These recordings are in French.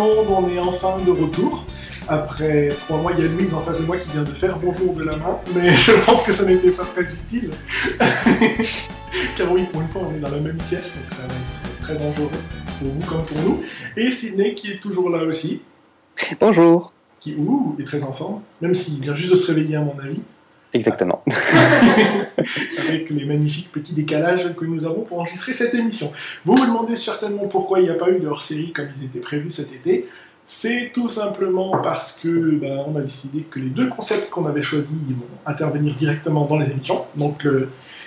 Monde, on est enfin de retour. Après trois mois, il y a Louise en face de moi qui vient de faire bonjour de la main, mais je pense que ça n'était pas très utile. Car oui, pour une fois, on est dans la même pièce, donc ça va être très dangereux pour vous comme pour nous. Et Sydney qui est toujours là aussi, Bonjour. qui ouh, est très en forme, même s'il vient juste de se réveiller à mon avis, Exactement. avec les magnifiques petits décalages que nous avons pour enregistrer cette émission. Vous vous demandez certainement pourquoi il n'y a pas eu de hors-série comme ils étaient prévus cet été. C'est tout simplement parce que ben, on a décidé que les deux concepts qu'on avait choisis vont intervenir directement dans les émissions. Donc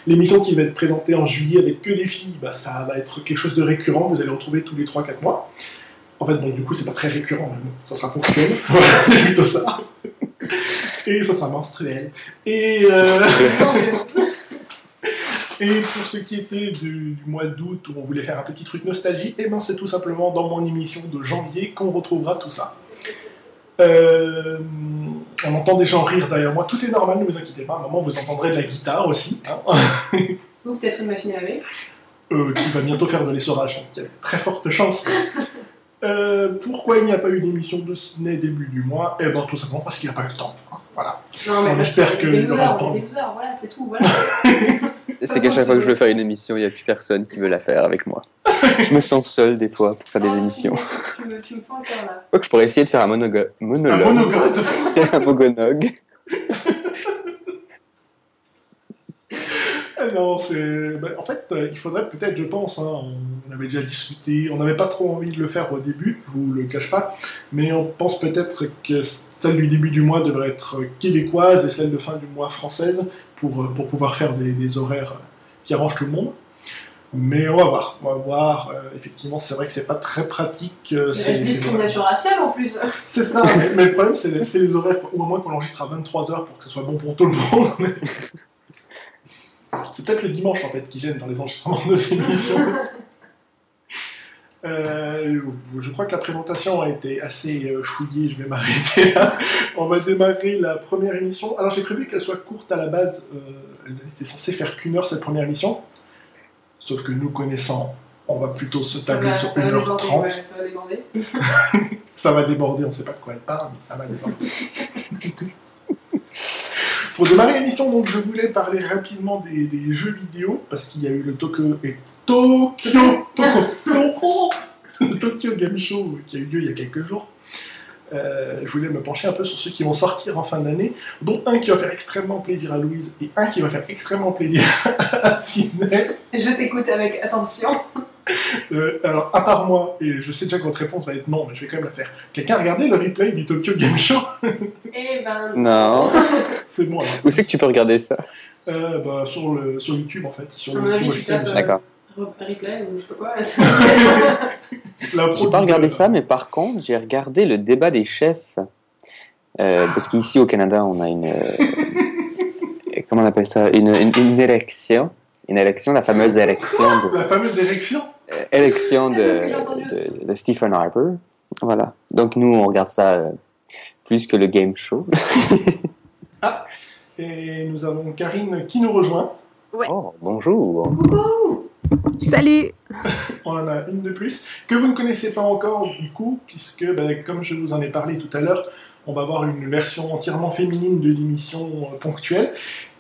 l'émission qui va être présentée en juillet avec que des filles, ben, ça va être quelque chose de récurrent. Vous allez retrouver tous les 3-4 mois. En fait, donc du coup, c'est pas très récurrent, mais bon, ça sera ponctuel. C'est plutôt ça. Et ça sera menstruel. Et euh, Et pour ce qui était du, du mois d'août où on voulait faire un petit truc nostalgie, et ben c'est tout simplement dans mon émission de janvier qu'on retrouvera tout ça. Euh, on entend des gens rire derrière moi, tout est normal, ne vous inquiétez pas, à un moment vous entendrez de la guitare aussi, hein, Ou peut-être une machine à laver. euh, qui va bientôt faire de l'essorage, donc il y a de très fortes chances. Euh, pourquoi il n'y a pas eu d'émission de ciné début du mois? Eh ben tout simplement parce qu'il n'y a pas eu le temps. hein, voilà. Non, On parce espère que que des il aura losers, le temps. des losers, voilà, c'est tout, voilà. C'est qu'à chaque fois que je veux faire une émission, il n'y a plus personne qui veut la faire avec moi. Je me sens seul des fois pour faire des Oh, émissions. si, Tu me, tu me le cœur là. Quoi que je pourrais essayer de faire un monogo- Un monologue. monogode un mogonog. Non, c'est. ben, en fait, euh, il faudrait peut-être, je pense, hein, on avait déjà discuté, on n'avait pas trop envie de le faire au début, je vous le cache pas, mais on pense peut-être que celle du début du mois devrait être québécoise et celle de fin du mois française pour, euh, pour pouvoir faire des, des horaires euh, qui arrangent tout le monde. Mais on va voir, on va voir. euh, effectivement, c'est vrai que c'est pas très pratique. euh, C'est la discrimination raciale en plus. C'est ça, mais, mais le problème, c'est les, c'est les horaires, ou au moins qu'on enregistre à 23h pour que ce soit bon pour tout le monde. C'est peut-être le dimanche en fait qui gêne dans les enregistrements de ces émissions. Euh, je crois que la présentation a été assez euh, fouillée, je vais m'arrêter là. On va démarrer la première émission. Alors j'ai prévu qu'elle soit courte à la base, euh, elle était censée faire qu'une heure cette première émission. Sauf que nous connaissant, on va plutôt se tabler sur ça va déborder, 1h30. ouais, ça va déborder. Ça va déborder, on ne sait pas de quoi elle parle, mais ça va déborder. Pour démarrer l'émission, donc je voulais parler rapidement des, jeux vidéo, parce qu'il y a eu le Tokyo et Tokyo, Tokyo, Tokyo Game Show qui a eu lieu il y a quelques jours. Euh, je voulais me pencher un peu sur ceux qui vont sortir en fin d'année, dont un qui va faire extrêmement plaisir à Louise et un qui va faire extrêmement plaisir à Sidney. Je t'écoute avec attention. Euh, alors, à part moi, et je sais déjà que votre réponse va être non, mais je vais quand même la faire. Quelqu'un a regardé le replay du Tokyo Game Show? Eh ben. Non. C'est bon. alors, Où c'est que tu peux regarder ça? Euh, bah, sur, le, sur YouTube en fait, sur le YouTube euh, D'accord. Re- Replay ou je sais pas quoi. J'ai pas regardé ça, mais par contre, j'ai regardé le débat des chefs. Euh, parce qu'ici au Canada, on a une. comment on appelle ça? Une, une, une élection. Une élection, la fameuse élection de, La fameuse érection euh, élection Ah, que j'ai de, Stephen Harper. Voilà. Donc nous, on regarde ça euh, plus que le game show. Et nous avons Karine qui nous rejoint. Ouais. Oh, bonjour. Coucou Salut On en a une de plus, que vous ne connaissez pas encore du coup, puisque ben, comme je vous en ai parlé tout à l'heure, on va avoir une version entièrement féminine de l'émission euh, ponctuelle.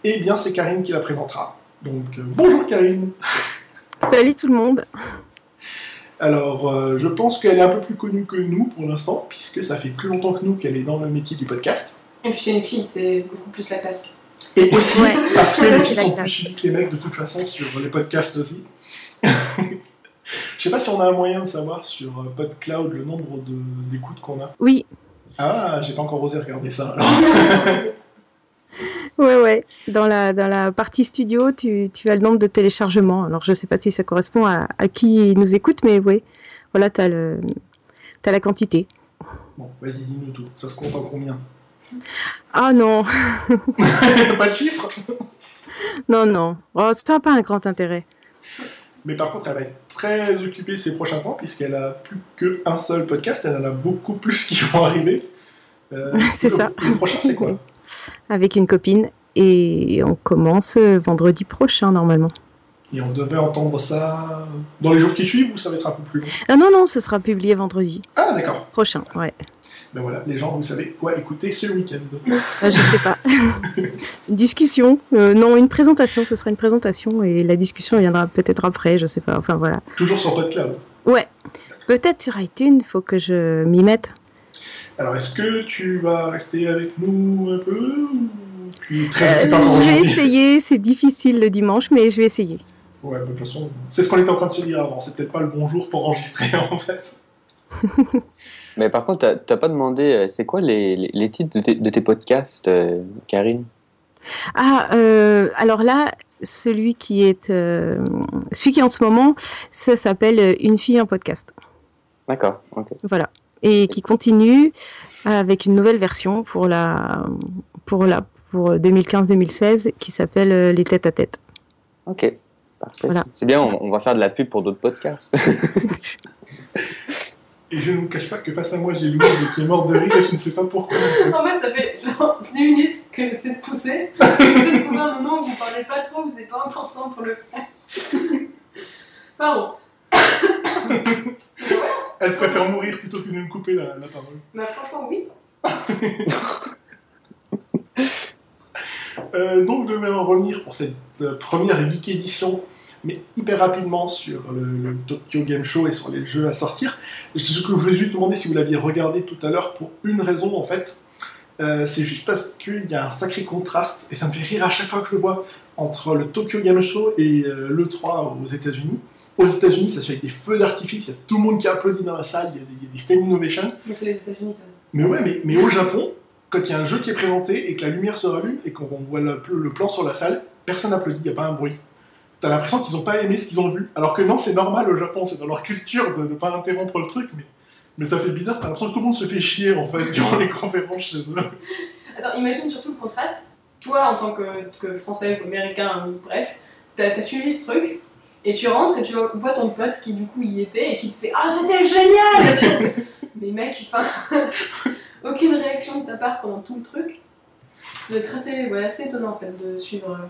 Et bien c'est Karine qui la présentera. Donc euh, bonjour Karine Salut tout le monde Alors, euh, je pense qu'elle est un peu plus connue que nous pour l'instant, puisque ça fait plus longtemps que nous qu'elle est dans le métier du podcast. Et puis c'est une fille, c'est beaucoup plus la classe. Et aussi Ouais. parce que les filles sont plus suivies que les mecs de toute façon sur les podcasts aussi. Je sais pas si on a un moyen de savoir sur euh, PodCloud le nombre de- d'écoutes qu'on a. Oui, Ah, j'ai pas encore osé regarder ça. alors. ouais, ouais. Dans la, dans la partie studio, tu, tu as le nombre de téléchargements. Alors, je sais pas si ça correspond à, à qui nous écoute, mais oui. Voilà, tu as, la quantité. Bon, vas-y, dis-nous tout. Ça se compte en combien? Ah non, Pas de chiffre non, non. Oh, ça n'a pas un grand intérêt. Mais par contre, elle va être très occupée ces prochains temps, puisqu'elle a plus qu'un seul podcast. Elle en a beaucoup plus qui vont arriver. Euh, C'est ça. Le prochain, c'est quoi? Avec une copine. Et on commence euh, vendredi prochain, normalement. Et on devait entendre ça dans les jours qui suivent ou ça va être un peu plus long? Ah non, non, ce sera publié vendredi Ah d'accord. prochain, ouais. Ben voilà, les gens, vous savez quoi écouter ce week-end. Ah, je sais pas. une discussion euh, Non, une présentation, ce sera une présentation et la discussion viendra peut-être après, je sais pas. Enfin voilà. Toujours sur PodCloud. Ouais. Peut-être sur iTunes, faut que je m'y mette. Alors, est-ce que tu vas rester avec nous un peu tu très Euh, je vais essayer, c'est difficile le dimanche, mais je vais essayer. Ouais, de toute façon, c'est ce qu'on était en train de se dire avant. C'est peut-être pas le bon jour pour enregistrer en fait. Mais par contre, t'as- pas demandé, euh, c'est quoi les, les, les titres de tes, de tes podcasts, euh, Karine? Ah, euh, alors là, celui qui est, euh, celui qui est en ce moment, ça s'appelle Une fille en podcast. D'accord, ok. Voilà. Et qui continue avec une nouvelle version pour la, pour la, pour 2015-2016 qui s'appelle euh, Les têtes à tête. Ok, parfait. Voilà. C'est bien, on, on va faire de la pub pour d'autres podcasts. Et je ne vous cache pas que face à moi, j'ai Louise qui est morte de rire et je ne sais pas pourquoi. En fait, ça fait genre 10 minutes que j'essaie de tousser. J'essaie de trouver un moment où vous parlez pas trop, où c'est pas important pour le faire. Pardon. Elle préfère mourir plutôt que de me couper la, la parole. Bah, franchement, oui. Euh, donc, je vais en revenir pour cette euh, première geek édition, mais hyper rapidement sur le, le Tokyo Game Show et sur les jeux à sortir. C'est ce que je voulais juste demander si vous l'aviez regardé tout à l'heure pour une raison en fait. Euh, c'est juste parce qu'il y a un sacré contraste, et ça me fait rire à chaque fois que je le vois, entre le Tokyo Game Show et euh, l'E3 aux États-Unis. Aux États-Unis, ça se fait avec des feux d'artifice, il y a tout le monde qui applaudit dans la salle, il y a des, des stand innovation. Mais c'est les États-Unis, ça. Mais ouais, mais, mais au Japon, quand il y a un jeu qui est présenté et que la lumière se rallume et qu'on voit le, le plan sur la salle, personne n'applaudit, il n'y a pas un bruit. T'as l'impression qu'ils n'ont pas aimé ce qu'ils ont vu. Alors que non, c'est normal au Japon, c'est dans leur culture de ne pas interrompre le truc, mais, mais ça fait bizarre, t'as l'impression que tout le monde se fait chier en fait durant les conférences chez eux. Attends, imagine surtout le contraste. Toi, en tant que, que Français ou Américain, bref, t'as as suivi ce truc, et tu rentres et tu vois ton pote qui du coup y était et qui te fait Ah, c'était génial Tu Mais mec, enfin, aucune réaction de ta part pendant tout le truc. Ça doit être assez, ouais, assez étonnant en fait de suivre. euh,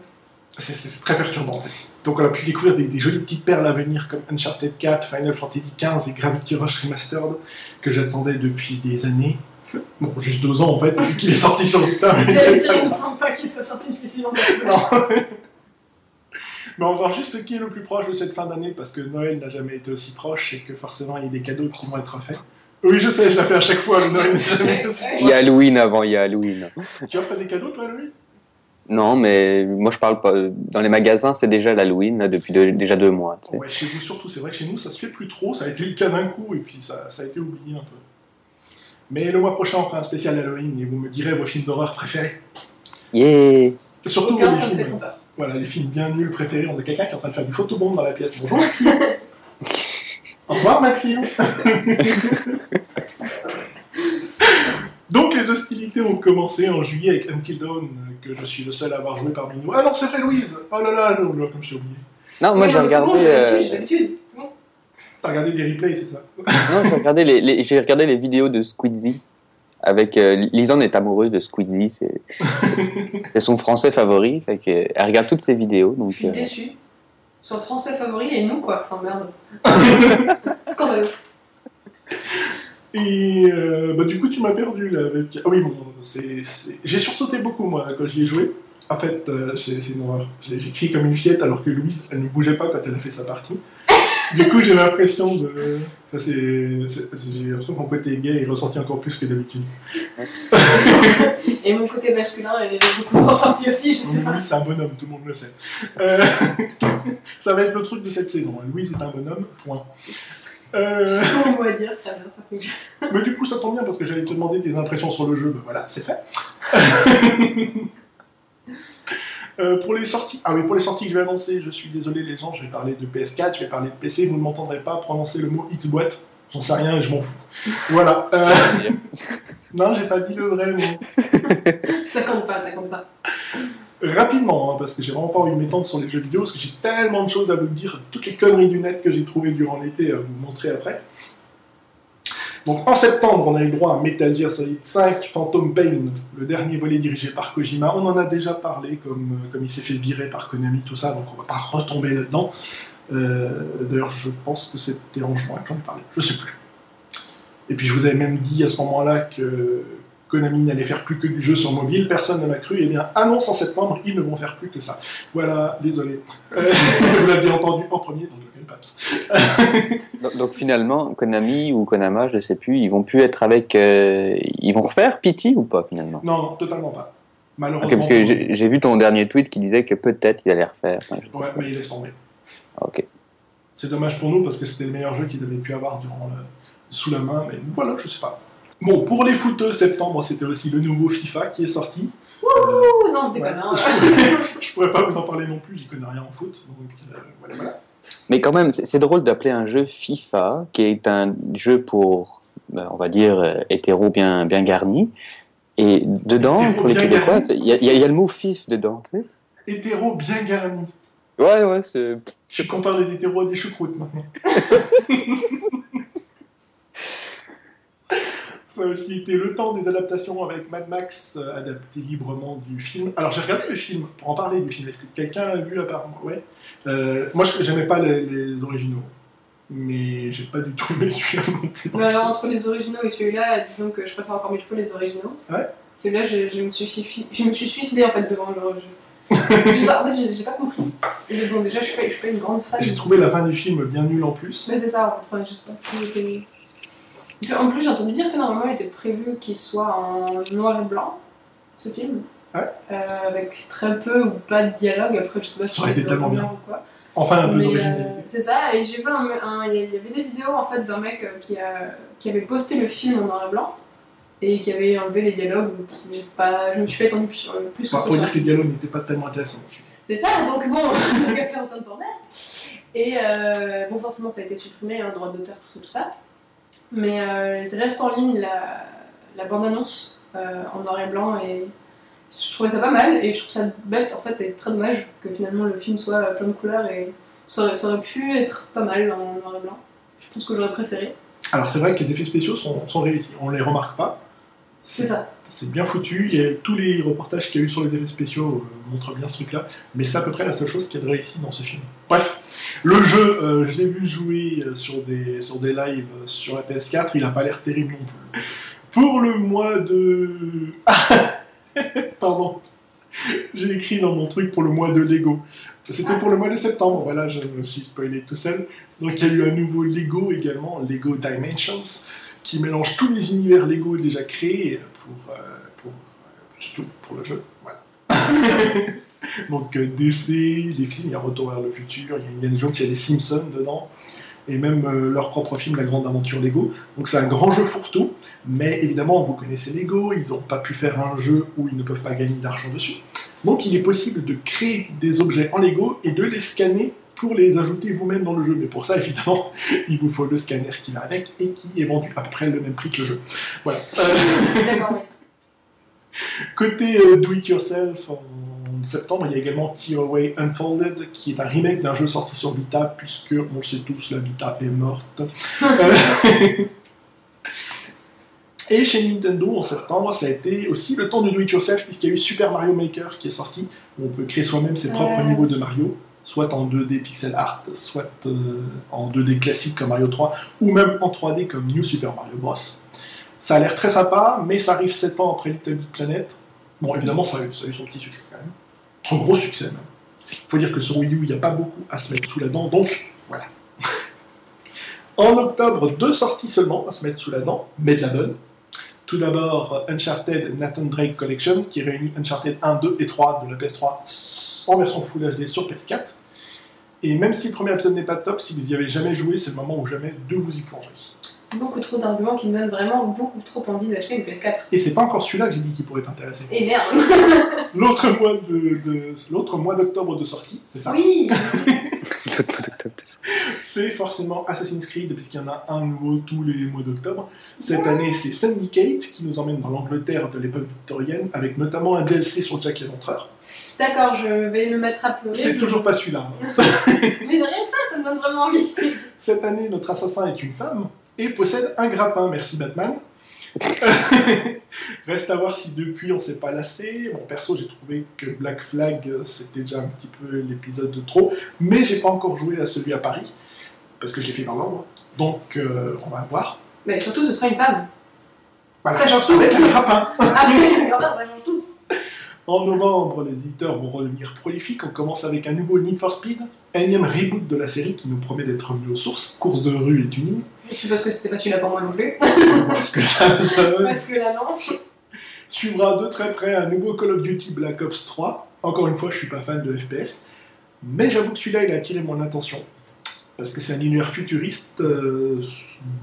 C'est- très perturbant en fait. Donc on a pu découvrir des, des jolies petites perles à venir comme Uncharted 4, Final Fantasy XV et Gravity Rush Remastered que j'attendais depuis des années. Bon, juste deux ans en fait, depuis qu'il est sorti sur le dire, il me semble pas qu'il soit sorti longtemps. Non. Mais on va voir juste ce qui est le plus proche de cette fin d'année parce que Noël n'a jamais été aussi proche et que forcément il y a des cadeaux qui vont être faits. Oui, je sais, je la fais à chaque fois, le Noël n'a jamais été aussi Il y proche. a Halloween avant, il y a Halloween. Tu offres des cadeaux toi, Louis? Non, mais moi je parle pas. Dans les magasins, c'est déjà l'Halloween là, depuis déjà deux mois. tu sais. Ouais, chez vous surtout, c'est vrai que chez nous ça se fait plus trop, ça a été le cas d'un coup et puis ça, ça a été oublié un peu. Mais le mois prochain on fera un spécial Halloween et vous me direz vos films d'horreur préférés. Yeah Surtout Aucun, les ça me fait films, trop peur. Voilà, les films bien nuls préférés. On a quelqu'un qui est en train de faire du photobombe dans la pièce. Bonjour Maxime Au revoir Maxime Donc les hostilités ont commencé en juillet avec Until Dawn, que je suis le seul à avoir joué parmi nous. Ah non, c'est vrai Louise Oh là là, là, comme je suis oublié. Non, moi j'ai mais c'est bon, regardé. j'ai euh, l'habitude, j'ai l'habitude, c'est bon. T'as regardé des replays, c'est ça? Non, j'ai regardé les, les- j'ai regardé les vidéos de Squeezie. Avec euh, Lisanne est amoureuse de Squeezie, c'est c'est son français favori, fait que elle regarde toutes ses vidéos. Je Donc suis euh, déçue. Son français favori et nous quoi, enfin merde. Scandaleux. Et euh, bah, du coup, tu m'as perdu là. Avec... Ah oui, bon, c'est, j'ai sursauté beaucoup moi quand j'y ai joué. En fait, euh, c'est, une horreur. J'ai, j'ai crié comme une fillette alors que Louise, elle ne bougeait pas quand elle a fait sa partie. Du coup, j'ai l'impression de. Enfin, c'est, j'ai l'impression que mon côté gay est ressenti encore plus que d'habitude. Et mon côté masculin est beaucoup ressorti aussi, je sais pas. Louise, c'est un bonhomme, tout le monde le sait. Euh, ça va être le truc de cette saison. hein. Louise est un bonhomme, point. Euh, Bon mot à dire, très bien, ça fonctionne. Mais du coup, ça tombe bien parce que j'allais te demander tes impressions sur le jeu. Ben voilà, c'est fait. Euh, pour les sorties, ah oui, pour les sorties que je vais annoncer, je suis désolé les gens, je vais parler de PS4, je vais parler de PC, vous ne m'entendrez pas prononcer le mot Xbox, j'en sais rien et je m'en fous. Voilà. Euh, non, j'ai pas dit le vrai mot. Ça compte pas, ça compte pas. Rapidement, hein, parce que j'ai vraiment pas envie de m'étendre sur les jeux vidéo, parce que j'ai tellement de choses à vous dire, toutes les conneries du net que j'ai trouvées durant l'été à vous montrer après. Donc en septembre, on a eu droit à Metal Gear Solid 5 Phantom Pain, le dernier volet dirigé par Kojima. On en a déjà parlé, comme, euh, comme il s'est fait virer par Konami, tout ça, donc on va pas retomber là-dedans. Euh, D'ailleurs, je pense que c'était en juin que j'en ai parlé, je sais plus. Et puis je vous avais même dit à ce moment-là que Konami n'allait faire plus que du jeu sur mobile, personne ne m'a cru, et bien annonce en septembre, ils ne vont faire plus que ça. Voilà, désolé. Euh, vous l'avez entendu en premier Paps. Donc, donc finalement, Konami ou Konama, je ne sais plus, ils vont plus être avec. euh, ils vont refaire Pity ou pas finalement? Non, non, totalement pas. Malheureusement. Parce que j'ai vu ton dernier tweet qui disait que peut-être il allait refaire. Enfin, je- Ouais, mais il laisse tomber. Ok. C'est dommage pour nous parce que c'était le meilleur jeu qu'ils avaient pu avoir durant le... sous la main, mais voilà, je sais pas. Bon, pour les footeux, septembre, c'était aussi le nouveau FIFA qui est sorti. Ouh, non, Ouais, je, pourrais, je pourrais pas vous en parler non plus, j'y connais rien en foot. Donc euh, voilà, voilà. Mais quand même, c'est drôle d'appeler un jeu FIFA, qui est un jeu pour, ben, on va dire, euh, hétéro bien, bien garni. Et dedans, Hétéro pour les Québécois, y, y il y a le mot fif dedans, tu sais. Hétéro bien garni. Ouais, ouais, c'est. Je compare les hétéros à des choucroutes maintenant. Ça a aussi été le temps des adaptations avec Mad Max, euh, adapté librement du film. Alors j'ai regardé le film, pour en parler du film, est-ce que quelqu'un l'a vu à part moi Ouais. Euh, moi je j'aimais pas les, les originaux, mais j'ai pas du tout aimé celui-là non plus. Mais alors, entre les originaux et celui-là, disons que je préfère encore mille fois les originaux. Ouais. Celui-là, je, je me suis je me suis suicidée en fait devant le jeu. Je sais pas, en fait, j'ai- pas compris. Et bon, déjà, je suis pas, je suis pas une grande fan. J'ai trouvé la fin du film bien nulle en plus. Mais c'est ça, enfin, je sais pas. il était- Et puis, En plus, j'ai entendu dire que normalement, il était prévu qu'il soit en noir et blanc, ce film. Ouais. Euh, avec très peu ou pas de dialogue. Après, je sais pas si Ça aurait été tellement bien. ou quoi. Enfin un peu d'originalité. euh, c'est ça, et j'ai vu un, un- il y avait des vidéos en fait d'un mec euh, qui, a, qui avait posté le film en noir et blanc et qui avait enlevé les dialogues. Pas, je me suis fait étendre plus, plus que Enfin, ça. faut dire que les dialogues n'étaient pas tellement intéressants. C'est ça, donc bon, on va faire autant de pour Et euh, bon, forcément, ça a été supprimé, hein, droit d'auteur, tout ça, tout ça. Mais euh, il reste en ligne la, bande-annonce euh, en noir et blanc et je trouvais ça pas mal et je trouve ça bête en fait et très dommage que finalement le film soit plein de couleurs et ça aurait, ça aurait pu être pas mal en noir et blanc. Je pense que j'aurais préféré. Alors c'est vrai que les effets spéciaux sont, sont réussis, on les remarque pas. C'est ça. C'est bien foutu, a, tous les reportages qu'il y a eu sur les effets spéciaux euh, montrent bien ce truc-là, mais c'est à peu près la seule chose qui est réussi dans ce film. Bref, le jeu, euh, je l'ai vu jouer euh, sur des, sur des lives sur la PS4, il a pas l'air terrible non plus. Pour le mois de... Pardon, j'ai écrit dans mon truc pour le mois de Lego. C'était pour le mois de septembre, voilà, je me suis spoilé tout seul. Donc il y a eu un nouveau Lego également, Lego Dimensions, qui mélange tous les univers Lego déjà créés pour, euh, pour, euh, surtout pour le jeu. Voilà. Donc euh, DC, les films, il y a Retour vers le futur, il y a Indiana Jones, il y a les Simpsons dedans, et même leur propre film, La Grande Aventure Lego. Donc c'est un grand jeu fourre-tout, mais évidemment, vous connaissez Lego, ils n'ont pas pu faire un jeu où ils ne peuvent pas gagner d'argent dessus. Donc il est possible de créer des objets en Lego et de les scanner pour les ajouter vous-même dans le jeu. Mais pour ça, évidemment, il vous faut le scanner qui va avec et qui est vendu à peu près le même prix que le jeu. Voilà. Euh. Côté euh, Do It Yourself, en septembre, il y a également Tear Away Unfolded, qui est un remake d'un jeu sorti sur Vita, puisque on le sait tous, la Vita est morte. Euh, Et chez Nintendo, en septembre, ça a été aussi le temps de Do It Yourself, puisqu'il y a eu Super Mario Maker qui est sorti, où on peut créer soi-même ses propres niveaux de Mario, soit en 2D pixel art, soit euh, en 2D classique comme Mario 3, ou même en 3D comme New Super Mario Bros. Ça a l'air très sympa, mais ça arrive 7 ans après Little Big Planet. Bon, évidemment, ça a, eu, son petit succès quand même. Son gros succès même. Faut dire que sur Wii U, il n'y a pas beaucoup à se mettre sous la dent, donc voilà. en octobre, deux sorties seulement à se mettre sous la dent, mais de la bonne. Tout d'abord, Uncharted Nathan Drake Collection, qui réunit Uncharted 1, 2 et 3 de la PS3 en version Full HD sur PS4. Et même si le premier épisode n'est pas top, si vous y avez jamais joué, c'est le moment ou jamais de vous y plonger. Beaucoup trop d'arguments qui me donnent vraiment beaucoup trop envie d'acheter une PS4. Et c'est pas encore celui-là que j'ai dit qui pourrait t'intéresser. Et merde L'autre mois de, de- l'autre mois d'octobre de sortie, c'est ça? Oui C'est forcément Assassin's Creed, puisqu'il y en a un nouveau tous les mois d'octobre. Cette année, c'est Syndicate qui nous emmène dans l'Angleterre de l'époque victorienne, avec notamment un DLC sur Jack l'Éventreur. D'accord, je vais me mettre à pleurer. C'est toujours pas celui-là. hein. Mais de rien que ça, ça me donne vraiment envie. Cette année, notre assassin est une femme, et possède un grappin. Merci Batman. Reste à voir si depuis on s'est pas lassé. Bon, perso, j'ai trouvé que Black Flag c'était déjà un petit peu l'épisode de trop, mais j'ai pas encore joué à celui à Paris parce que je l'ai fait dans l'ordre. Donc, euh, on va voir. Mais surtout, ce sera une femme. Voilà. Ça change tout. Avec un grappin. Ah, mais regarde, ça change tout. En novembre, les éditeurs vont redevenir prolifiques. On commence avec un nouveau Need for Speed, énième reboot de la série qui nous promet d'être revenu aux sources. Course de rue et tuning. Je suppose que c'était pas celui-là pour moi non plus. On va voir ce que ça donne. Parce que là, non. Suivra de très près un nouveau Call of Duty Black Ops 3. Encore une fois, je suis pas fan de FPS, mais j'avoue que celui-là, il a attiré mon attention. Parce que c'est un univers futuriste, euh,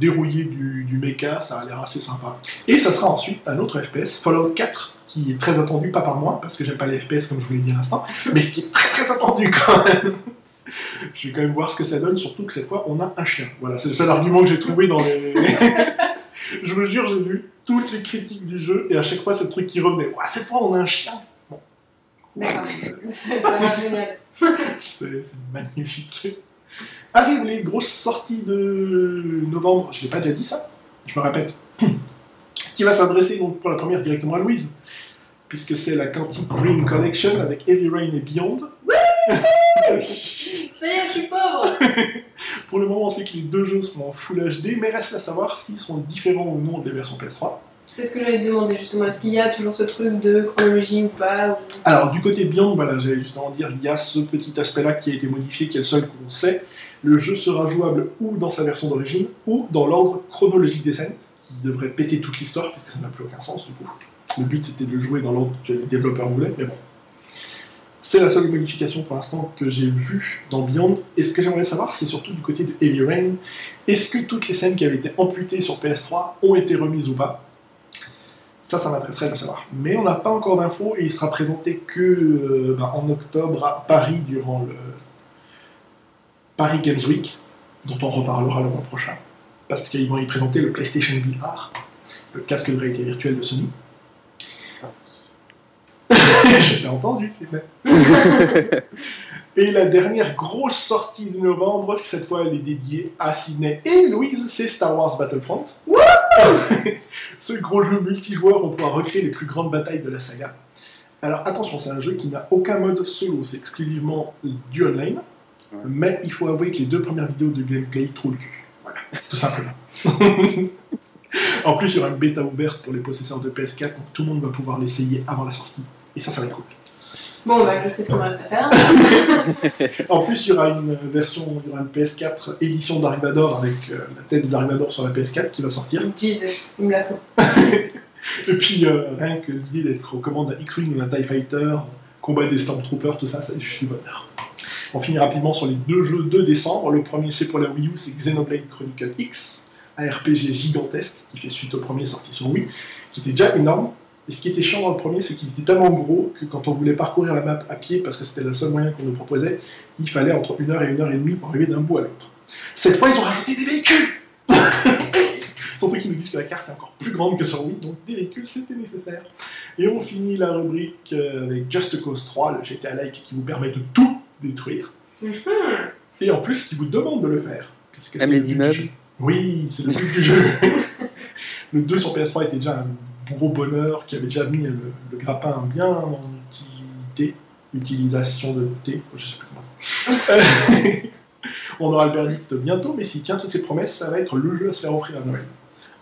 dérouillé du, du mecha, ça a l'air assez sympa. Et ça sera ensuite un autre FPS, Fallout 4, qui est très attendu, pas par moi, parce que j'aime pas les FPS comme je vous l'ai dit à l'instant, mais qui est très très attendu quand même. Je vais quand même voir ce que ça donne, surtout que cette fois on a un chien. Voilà, c'est le seul argument que j'ai trouvé dans les. je vous jure, j'ai lu toutes les critiques du jeu et à chaque fois c'est le truc qui revenait. Ouah, cette fois on a un chien. Bon, l'air génial. c'est c'est magnifique. Arrivent les grosses sorties de novembre. Je l'ai pas déjà dit ça Je me répète. Qui va s'adresser donc pour la première directement à Louise, puisque c'est la Quantic Dream Collection avec Heavy Rain et Beyond. Ça y est, je suis pauvre. Pour le moment, on sait que les deux jeux seront en Full HD, mais reste à savoir s'ils seront différents ou non des versions PS3. C'est ce que j'allais te demander justement. Est-ce qu'il y a toujours ce truc de chronologie ou pas Alors, du côté Beyond, voilà, j'allais justement dire, il y a ce petit aspect-là qui a été modifié, qui est le seul qu'on sait. Le jeu sera jouable ou dans sa version d'origine, ou dans l'ordre chronologique des scènes, qui devrait péter toute l'histoire, puisque ça n'a plus aucun sens du coup. Le but c'était de le jouer dans l'ordre que les développeurs voulaient, mais bon. C'est la seule modification pour l'instant que j'ai vue dans Beyond. Et ce que j'aimerais savoir, c'est surtout du côté de Heavy Rain, est-ce que toutes les scènes qui avaient été amputées sur PS3 ont été remises ou pas? Ça, ça m'intéresserait de le savoir. Mais on n'a pas encore d'infos et il sera présenté que euh, ben, en octobre à Paris durant le Paris Games Week, dont on reparlera le mois prochain. Parce qu'ils vont y présenter le PlayStation VR, le casque de réalité virtuelle de Sony. Je t'ai entendu, c'est fait. et la dernière grosse sortie de novembre, cette fois elle est dédiée à Sydney et Louise, c'est Star Wars Battlefront. Ce gros jeu multijoueur, on pourra recréer les plus grandes batailles de la saga. Alors attention, c'est un jeu qui n'a aucun mode solo, c'est exclusivement du online. Ouais. Mais il faut avouer que les deux premières vidéos de gameplay trouvent le cul. Voilà, tout simplement. en plus, il y aura une bêta ouverte pour les possesseurs de PS4, donc tout le monde va pouvoir l'essayer avant la sortie. Et ça, ça va être cool. Bon, bah, je sais ce qu'il me reste à faire. En plus, il y aura une version, il y aura une PS4 édition Daribador avec euh, la tête de Daribador sur la PS4 qui va sortir. Jesus, il me la faut. Et puis, euh, rien que l'idée d'être aux commandes d'un X-Wing ou d'un TIE Fighter, combat des Stormtroopers, tout ça, c'est juste du bonheur. On finit rapidement sur les deux jeux de décembre. Le premier, c'est pour la Wii U, c'est Xenoblade Chronicle X, un RPG gigantesque qui fait suite au premier sorti sur Wii, qui était déjà énorme. Et ce qui était chiant dans le premier, c'est qu'il était tellement gros que quand on voulait parcourir la map à pied, parce que c'était le seul moyen qu'on nous proposait, il fallait entre une heure et une heure et demie pour arriver d'un bout à l'autre. Cette fois, ils ont rajouté des véhicules Surtout qu'ils nous disent que la carte est encore plus grande que sur Wii, donc des véhicules, c'était nécessaire. Et on finit la rubrique euh, avec Just Cause 3, le GTA-like qui vous permet de tout détruire. Et en plus, qui vous demande de le faire. puisque Même les le immeubles. Oui, c'est le but du jeu. le 2 sur PS3 était déjà un gros bonheur, qui avait déjà mis le, le grappin bien en utilité, utilisation de T, je sais plus comment. On aura le verdict bientôt, mais s'il tient toutes ses promesses, ça va être le jeu à se faire offrir à Noël.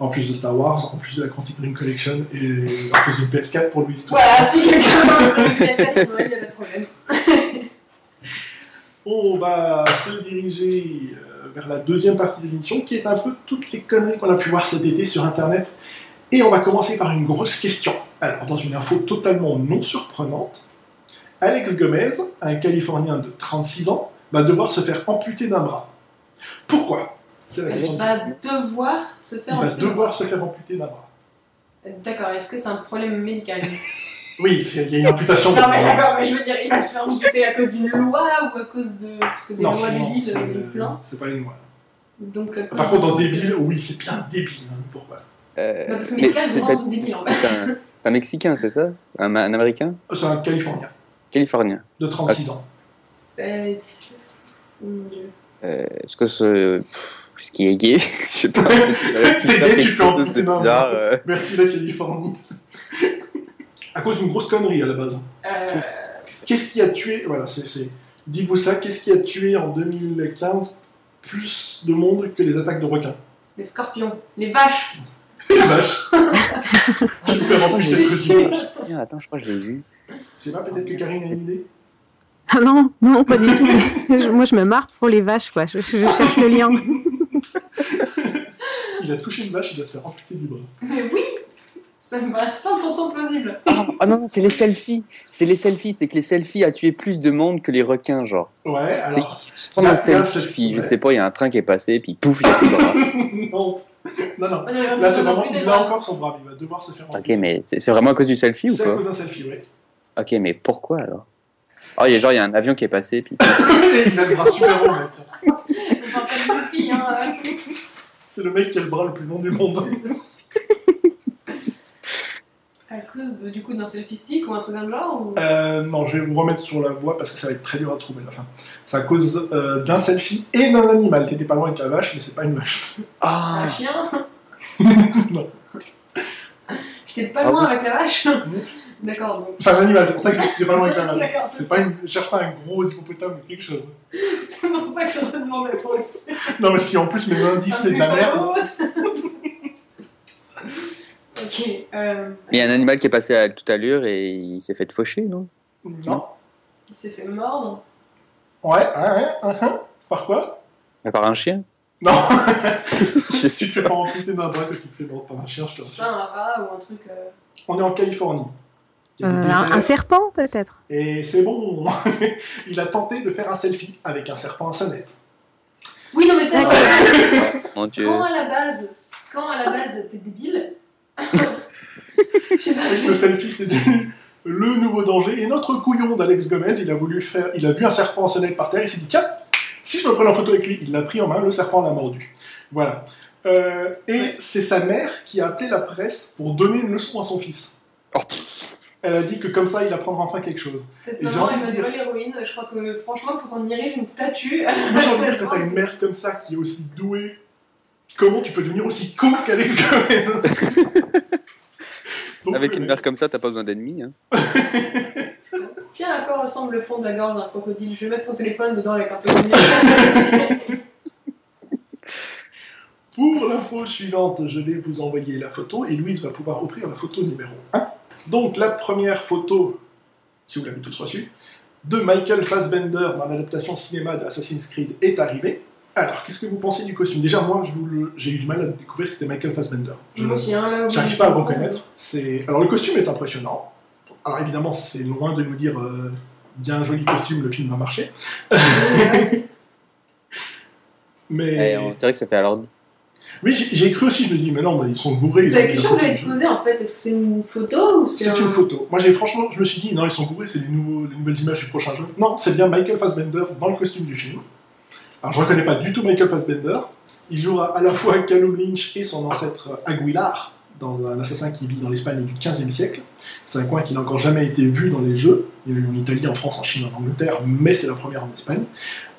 En plus de Star Wars, en plus de la Quantic Dream Collection et en plus de PS4 pour Louis. Voilà, si quelqu'un veut une PS4, il n'y a pas de problème. On va se diriger euh, vers la deuxième partie de l'émission, qui est un peu toutes les conneries qu'on a pu voir cet été sur Internet. Et on va commencer par une grosse question. Alors, dans une info totalement non surprenante, Alex Gomez, un Californien de 36 ans, va devoir se faire amputer d'un bras. Pourquoi? C'est la question. Il va devoir se faire Il va amputer. devoir se faire amputer d'un bras. D'accord, est-ce que c'est un problème médical? Oui, il y a une amputation de Non, mais d'accord, mais je veux dire, il va se faire amputer à cause d'une loi ou à cause de. Parce que des Non, lois non, débiles, a plein. c'est pas une loi. Donc, Par contre, dans débile, oui, c'est bien débile. hein, pourquoi? Euh, parce c'est en c'est un, c'est un Mexicain, c'est ça? Un, un Américain? C'est un Californien Californien. de 36 ans. Euh. Euh, Est-ce que ce... pff, ce qui est gay. Je sais pas. qu'il T'es gay, tu peux en de bizarre. euh. Merci la Californie. à cause d'une grosse connerie à la base. Euh, Qu'est-ce qui a tué Voilà, c'est. c'est- Dites-vous ça, qu'est-ce qui a tué en 2015 plus de monde que les attaques de requins? Les scorpions, les vaches. Les vaches Je vais faire en plus cette petite vache. Attends, je crois que je l'ai vu. Je sais pas, peut-être que Karine a une idée Ah non, non, pas du tout. Moi, je me marre pour les vaches, quoi. Je, je cherche le lien. Il a touché une vache, il doit se faire amputer du bras. Mais oui Ça me paraît 100% plausible. Ah oh non, non, c'est les selfies. C'est les selfies. C'est que les selfies a tué plus de monde que les requins, genre. Ouais, alors. Y a- un selfie, je sais pas, il y a un train qui est passé, puis pouf, il y a plus de bras. non, non, non. On a- on Là, c'est vraiment. Il a encore son bras, il va devoir se faire Ok, mais c'est c'est vraiment à cause du selfie ou C'est à cause d'un selfie, ouais. Ok, mais pourquoi alors? Oh, il y a genre, il y a un avion qui est passé, puis. il a le bras super long, mec. Hein. C'est le mec qui a le bras le plus long du monde. À cause du coup d'un selfie stick ou un truc le genre ou... Euh, non, je vais vous remettre sur la voie parce que ça va être très dur à trouver à la fin. C'est à cause euh, d'un selfie et d'un animal. T'étais pas loin avec la vache, mais c'est pas une vache. Ah Un chien? Non. J'étais pas Ah loin avec la vache D'accord, donc Enfin, un animal, c'est pour ça que j'étais pas loin avec la vache. D'accord. C'est pas une... Je cherche pas un gros hippopotame ou quelque chose. c'est pour ça que je te demandais pour être sûr. Non, mais si en plus mes indices c'est de la merde. ok, euh, Il y a un animal qui est passé à toute allure et il s'est fait faucher, non? Non. il s'est fait mordre. Ouais, ouais, ouais. uh-huh. Par quoi? Mais Par un chien Non, Je tu fais pas amputer d'un bras que tu te fais mordre par un chien, je te rassure. pas, un rat ou un truc. euh, On est en Californie. Euh, un, serpent, peut-être? Et c'est bon. Il a tenté de faire un selfie avec un serpent à sonnette. Oui, non, mais c'est vrai. Mon dieu. Quand à la base, quand à la base t'es débile. Le selfie, c'est devenu le nouveau danger. Et notre couillon d'Alex Gomez, il a voulu faire, il a vu un serpent en sonnette par terre, il s'est dit tiens, si je me prends en photo avec lui, il l'a pris en main, le serpent l'a mordu. Voilà. Euh, et c'est sa mère qui a appelé la presse pour donner une leçon à son fils. Oh. Elle a dit que comme ça, il apprendra enfin quelque chose. Cette maman est dire- nouvelle héroïne. Je crois que franchement, il faut qu'on érige une statue. Moi, j'ai envie de dire, quand t'as une mère comme ça qui est aussi douée, comment tu peux devenir aussi con qu'Alex Gomez? Avec le une mère comme ça, t'as pas besoin d'ennemis. Hein. Tiens, à quoi ressemble le fond de la gorge d'un crocodile Je vais mettre mon téléphone dedans avec un peu de. Pour l'info suivante, je vais vous envoyer la photo et Louise va pouvoir offrir la photo numéro 1. Donc la première photo, si vous l'avez tous reçue, de Michael Fassbender dans l'adaptation cinéma de Assassin's Creed est arrivée. Alors, qu'est-ce que vous pensez du costume? Déjà, moi, j'ai eu du mal à découvrir que c'était Michael Fassbender. Je- Moi aussi, hein, là où J'arrive pas à le reconnaître. C'est... Alors, le costume est impressionnant. Alors, évidemment, c'est loin de nous dire euh, bien joli costume, le film va marcher. Mais. Et on dirait que ça fait à l'ordre. Oui, j'ai cru aussi, je me dis, mais non, mais ils sont bourrés. C'est la question que j'allais te photo. poser en fait? Est-ce que c'est une photo ou c'est C'est un... une photo. Moi, j'ai franchement, je me suis dit, non, ils sont bourrés, c'est les, nouveaux, les nouvelles images du prochain jeu. Non, c'est bien Michael Fassbender dans le costume du film. Alors, je reconnais pas du tout Michael Fassbender. Il jouera à la fois Callum Lynch et son ancêtre Aguilar dans un assassin qui vit dans l'Espagne du XVe siècle. C'est un coin qui n'a encore jamais été vu dans les jeux. Il y a eu en Italie, en France, en Chine, en Angleterre, mais c'est la première en Espagne.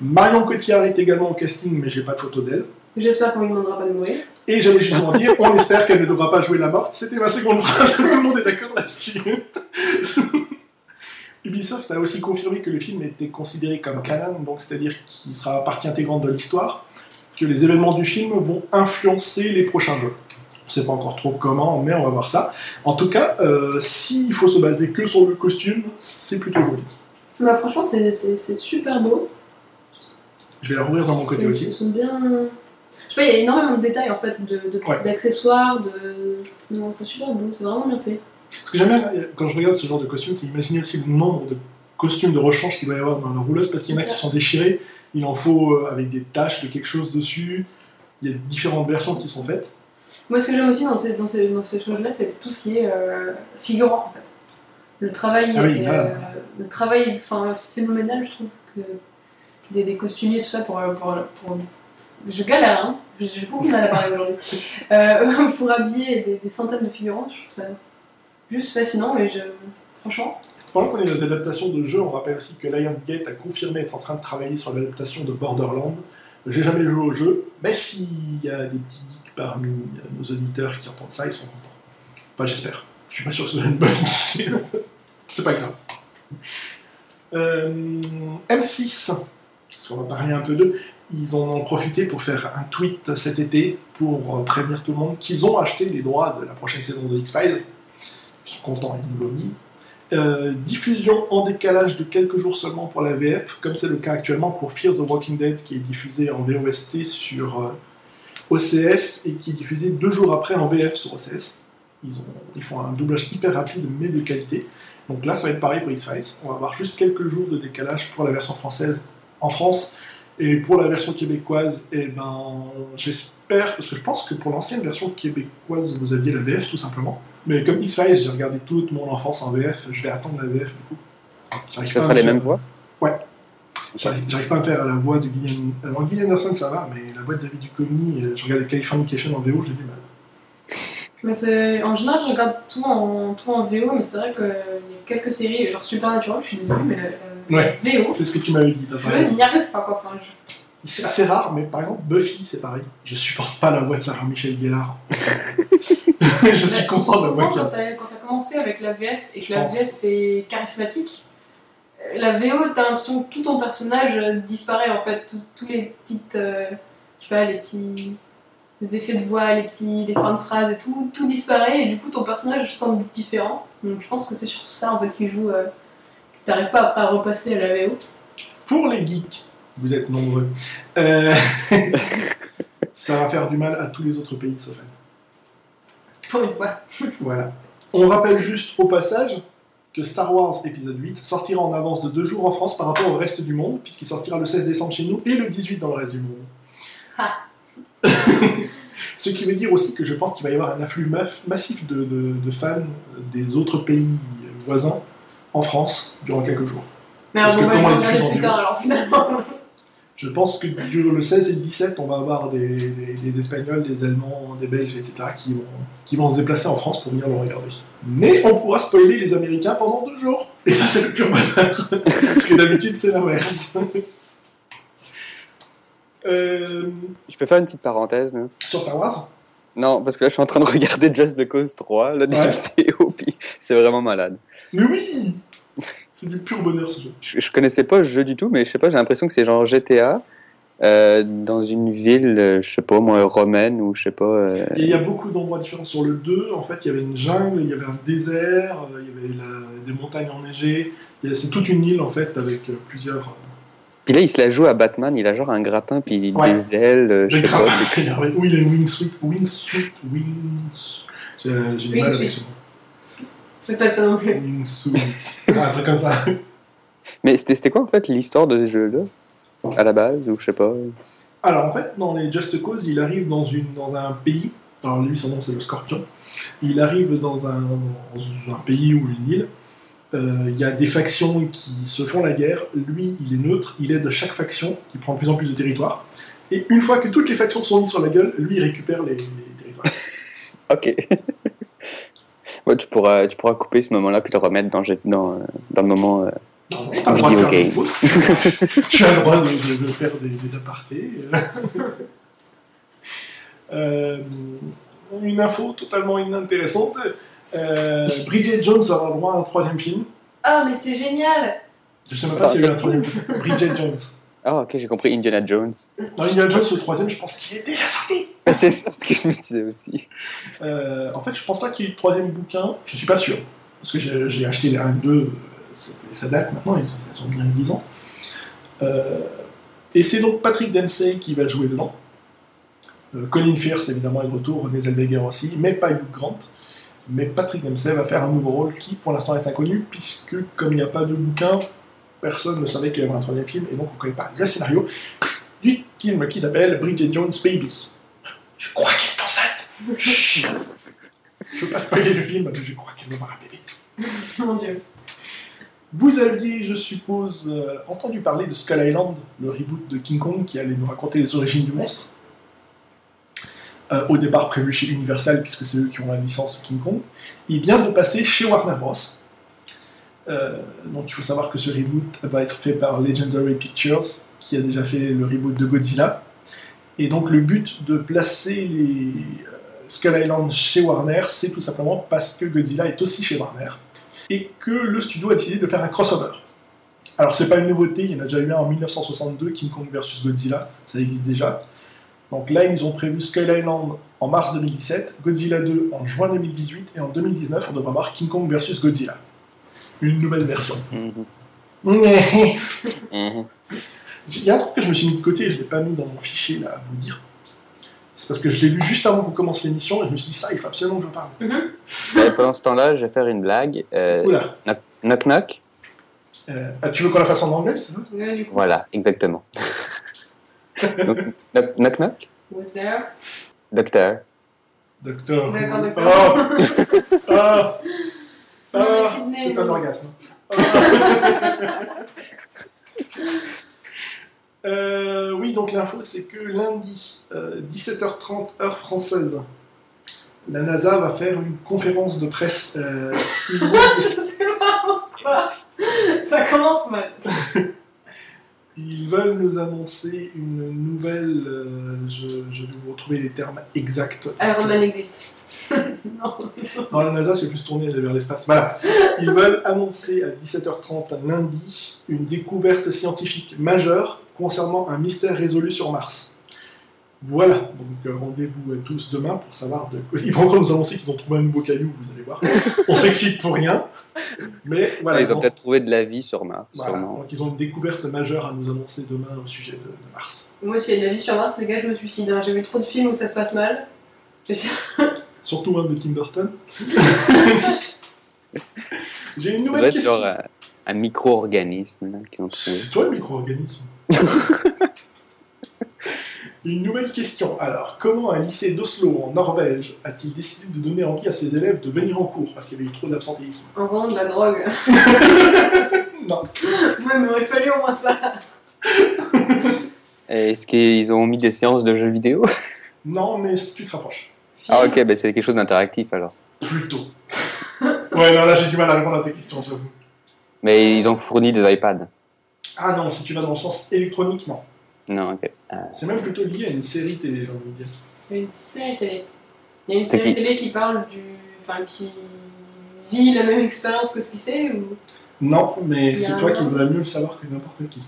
Marion Cotillard est également au casting, mais j'ai pas de photo d'elle. J'espère qu'on lui demandera pas de mourir. Et j'allais justement dire, on espère qu'elle ne devra pas jouer la morte. C'était ma seconde phrase, tout le monde est d'accord là-dessus. Ubisoft a aussi confirmé que le film était considéré comme canon, donc c'est-à-dire qu'il sera partie intégrante de l'histoire, que les événements du film vont influencer les prochains jeux. On ne sait pas encore trop comment, mais on va voir ça. En tout cas, euh, s'il faut se baser que sur le costume, c'est plutôt joli. Bah, franchement, c'est super beau. Je vais la rouvrir dans mon côté Ils aussi. sont bien. Je sais pas, il y a énormément de détails en fait, de- de- Ouais. d'accessoires, de. Non, c'est super beau, c'est vraiment bien fait. Ce que j'aime bien quand je regarde ce genre de costume, c'est imaginer aussi le nombre de costumes de rechange qu'il doit y avoir dans la rouleuse, parce qu'il y en a qui sont déchirés, il en faut euh, avec des taches de quelque chose dessus. Il y a différentes versions qui sont faites. Moi, ce que j'aime aussi dans ces, dans ces, dans ces choses-là, c'est tout ce qui est euh, figurant en fait. Le travail, Ah oui, est, là. euh, le travail enfin, phénoménal, je trouve, que des, des costumiers, tout ça, pour, pour, pour- je galère, hein. j'ai j'ai beaucoup de mal à parler aujourd'hui. Euh, pour habiller des, des centaines de figurants, je trouve ça juste fascinant et franchement, Pendant qu'on est dans les adaptations de jeux, on rappelle aussi que Lionsgate a confirmé être en train de travailler sur l'adaptation de Borderlands. J'ai jamais joué au jeu, mais s'il y a des petits geeks parmi euh, nos auditeurs qui entendent ça, ils sont contents. Enfin, j'espère. Je suis pas sûr que ce soit une bonne idée. C'est pas grave. Euh, M6, parce qu'on va parler un peu d'eux, ils ont profité pour faire un tweet cet été pour prévenir tout le monde qu'ils ont acheté les droits de la prochaine saison de X-Files. Ils sont contents, ils nous l'ont dit. Euh, diffusion en décalage de quelques jours seulement pour la VF, comme c'est le cas actuellement pour Fear the Walking Dead, qui est diffusé en VOST sur euh, OCS et qui est diffusé deux jours après en VF sur OCS. Ils font un doublage hyper rapide mais de qualité. Donc là, ça va être pareil pour X-Files. On va avoir juste quelques jours de décalage pour la version française en France. Et pour la version québécoise, eh ben, j'espère, parce que je pense que pour l'ancienne version québécoise, vous aviez la VF tout simplement. Mais comme X-Files, j'ai regardé toute mon enfance en VF, je vais attendre la VF du coup. Ce sera me les faire- mêmes voix J'arrive j'arrive pas à me faire la voix de Gillian. Alors, Gillian Anderson, ça va, mais la voix de David Duchovny, euh, je regardais Californication en VO, j'ai du mal. Mais c'est- en général, je regarde tout en, tout en VO, mais c'est vrai qu'il y a quelques séries, genre Supernatural, je suis désolée, mais la, Ouais. VO, C'est ce que tu m'avais dit, t'as pas je n'y arrive pas quoi. Enfin, je- C'est rare, mais par exemple, Buffy, c'est pareil. Je supporte pas la voix de Sarah Michel Gellar. je suis content de la voix quand t'as commencé avec la VF et que Je la pense. VF est charismatique, euh, la VO, t'as l'impression que tout ton personnage euh, disparaît en fait. Tous les petites. euh, je sais pas, les petits. les effets de voix, les petits. les fins de phrases et tout, tout disparaît et du coup ton personnage semble différent. Donc je pense que c'est surtout ça en fait qui joue. euh, que t'arrives pas après à repasser à la VO. Pour les geeks, vous êtes nombreux. Euh, ça va faire du mal à tous les autres pays, sauf elle. Pour une fois. Voilà. On rappelle juste au passage que Star Wars épisode 8 sortira en avance de deux jours en France par rapport au reste du monde, puisqu'il sortira le 16 décembre chez nous et le 18 dans le reste du monde. Ah. Ce qui veut dire aussi que je pense qu'il va y avoir un afflux ma- massif de, de- de fans des autres pays voisins en France durant quelques jours. Mais Parce que moi je comment en plus tard alors finalement. Je pense que le 16 et le 17, on va avoir des, des- des Espagnols, des Allemands, des Belges, etc., qui vont, qui vont se déplacer en France pour venir le regarder. Mais on pourra spoiler les Américains pendant deux jours. Et ça, c'est le pur bonheur. Parce que d'habitude, c'est l'inverse. Euh, Je peux faire une petite parenthèse, là sur Star Wars? Non, parce que là, je suis en train de regarder Just the Cause 3, là, des Ouais. vidéos, puis c'est vraiment malade. Mais oui C'est du pur bonheur, ce jeu. Je, je connaissais pas le jeu du tout, mais je sais pas, j'ai l'impression que c'est genre GTA, euh, dans une ville, euh, je sais pas, moi, romaine, ou je sais pas... euh, Et il y a beaucoup d'endroits différents. Sur le 2, en fait, il y avait une jungle, il y avait un désert, euh, il y avait la- des montagnes enneigées. Il a- C'est toute une île, en fait, avec plusieurs... Puis là, il se la joue à Batman, il a genre un grappin, puis Ouais. des ailes, euh, je pas. c'est-. Oui, les wingsuit, wingsuit, wings. J'ai j'ai du mal avec Wingsuit. ce mot. C'est pas ça non plus. Wingsuit. Un truc comme ça. Mais c'était c'était quoi, en fait, l'histoire de ce jeu-là? À la base, ou je sais pas Alors, en fait, dans les Just Cause, il arrive dans, une, dans un pays. Alors, lui, son nom, c'est le Scorpion. Il arrive dans un, dans un pays ou une île. Euh, Il y a des factions qui se font la guerre. Lui, il est neutre. Il aide chaque faction qui prend de plus en plus de territoire. Et une fois que toutes les factions sont mises sur la gueule, lui, il récupère les, les territoires. Ok. Ouais, tu pourras, tu pourras couper ce moment-là, puis le remettre dans, dans, dans le moment... euh, Non, t'as le game. tu as le droit de, de- de faire des, des apartés. Euh, une info totalement inintéressante. Euh, Bridget Jones va avoir droit à un troisième film. Ah, mais c'est génial Je sais même pas s'il y a eu un troisième film. Bridget Jones. Ah, ok, j'ai compris Indiana Jones. Indiana Jones, le troisième, je pense qu'il est déjà sorti. Ah, c'est ça que je me disais aussi. Euh, en fait, je pense pas qu'il y ait eu de troisième bouquin. Je suis pas sûr. Parce que j'ai acheté les 1 et 2, euh, c'était- ça date maintenant, ils, ils ont bien 10 ans. Euh, et c'est donc Patrick Dempsey qui va jouer dedans. Euh, Colin Firth, évidemment, est de retour, René Zellweger aussi, mais pas Hugh Grant. Mais Patrick Dempsey va faire un nouveau rôle qui, pour l'instant, est inconnu, puisque, comme il n'y a pas de bouquin, personne ne savait qu'il y avait un troisième film, et donc on ne connaît pas le scénario du film qui s'appelle Bridget Jones Baby. Je crois qu'elle est enceinte Chut. Je veux pas spoiler le film, mais je crois qu'elle va avoir un bébé. Mon dieu. Vous aviez, je suppose, euh, entendu parler de Skull Island, le reboot de King Kong qui allait nous raconter les origines du monstre. Euh, au départ prévu chez Universal, puisque c'est eux qui ont la licence de King Kong. Il vient de passer chez Warner Bros. Euh, donc il faut savoir que ce reboot va être fait par Legendary Pictures, qui a déjà fait le reboot de Godzilla, Et donc le but de placer les euh, Skull Island chez Warner, c'est tout simplement parce que Godzilla est aussi chez Warner et que le studio a décidé de faire un crossover. Alors c'est pas une nouveauté, il y en a déjà eu un en 1962, King Kong vs Godzilla, ça existe déjà. Donc là, ils ont prévu Skull Island en mars 2017, Godzilla 2 en juin 2018, et en 2019, on devra voir King Kong vs Godzilla. Une nouvelle version. Mhm. Il y a un truc que je me suis mis de côté, je ne l'ai pas mis dans mon fichier là à vous dire. C'est parce que je l'ai lu juste avant qu'on commence l'émission, et je me suis dit ça, il faut absolument que je parle. Et pendant ce temps-là, je vais faire une blague. Euh, Oula, knock knock. euh, ah, tu veux qu'on la fasse en anglais, c'est ça? Ouais, du coup, Voilà, exactement. Donc, knock knock. knock. was there? Docteur. Docteur. D'accord, Oh, d'accord. oh, Non, mais Sydney, c'est un non. orgasme. Euh, oui, donc l'info, c'est que lundi, euh, 17h30 heure française, la NASA va faire une conférence de presse. euh, ils ont- Ça commence mal. Ils veulent nous annoncer une nouvelle. euh, je, je vais vous retrouver les termes exacts. Iron Man existe. Non. Dans la NASA, c'est plus tourné vers l'espace. Voilà. Ils veulent annoncer à 17h30 lundi une découverte scientifique majeure concernant un mystère résolu sur Mars. Voilà. Donc euh, rendez-vous euh, tous demain pour savoir de quoi. Ils vont encore nous annoncer qu'ils ont trouvé un nouveau caillou, vous allez voir. On s'excite pour rien. Mais voilà. ils ont peut-être trouvé de la vie sur Mars. voilà. sûrement. Donc ils ont une découverte majeure à nous annoncer demain au sujet de, de Mars. Moi, s'il y a de la vie sur Mars, les gars, je me suicide. hein. J'ai vu trop de films où ça se passe mal. Surtout un de Tim Burton. J'ai une nouvelle être question. genre un, un micro-organisme là, qu'ils ont trouvé. C'est toi le micro-organisme. Une nouvelle question. Alors, comment un lycée d'Oslo, en Norvège, a-t-il décidé de donner envie à ses élèves de venir en cours parce qu'il y avait eu trop d'absentéisme? En vendant de la drogue. Non. Moi, il m'aurait fallu au moins ça. Est-ce qu'ils ont mis des séances de jeux vidéo? Non, mais tu te rapproches. Ah ok, ben c'est quelque chose d'interactif alors. Plutôt. ouais, non, là j'ai du mal à répondre à tes questions, j'avoue. Mais ils ont fourni des iPads. Ah non, si tu vas dans le sens électronique, non. Non, ok. Ah, C'est même plutôt lié à une série télé, j'ai envie de dire. Une série télé. Il y a une série qui télé qui parle du. Enfin, qui vit la même expérience que ce qu'il sait ou? Non, mais c'est toi qui devrais mieux le savoir que n'importe qui.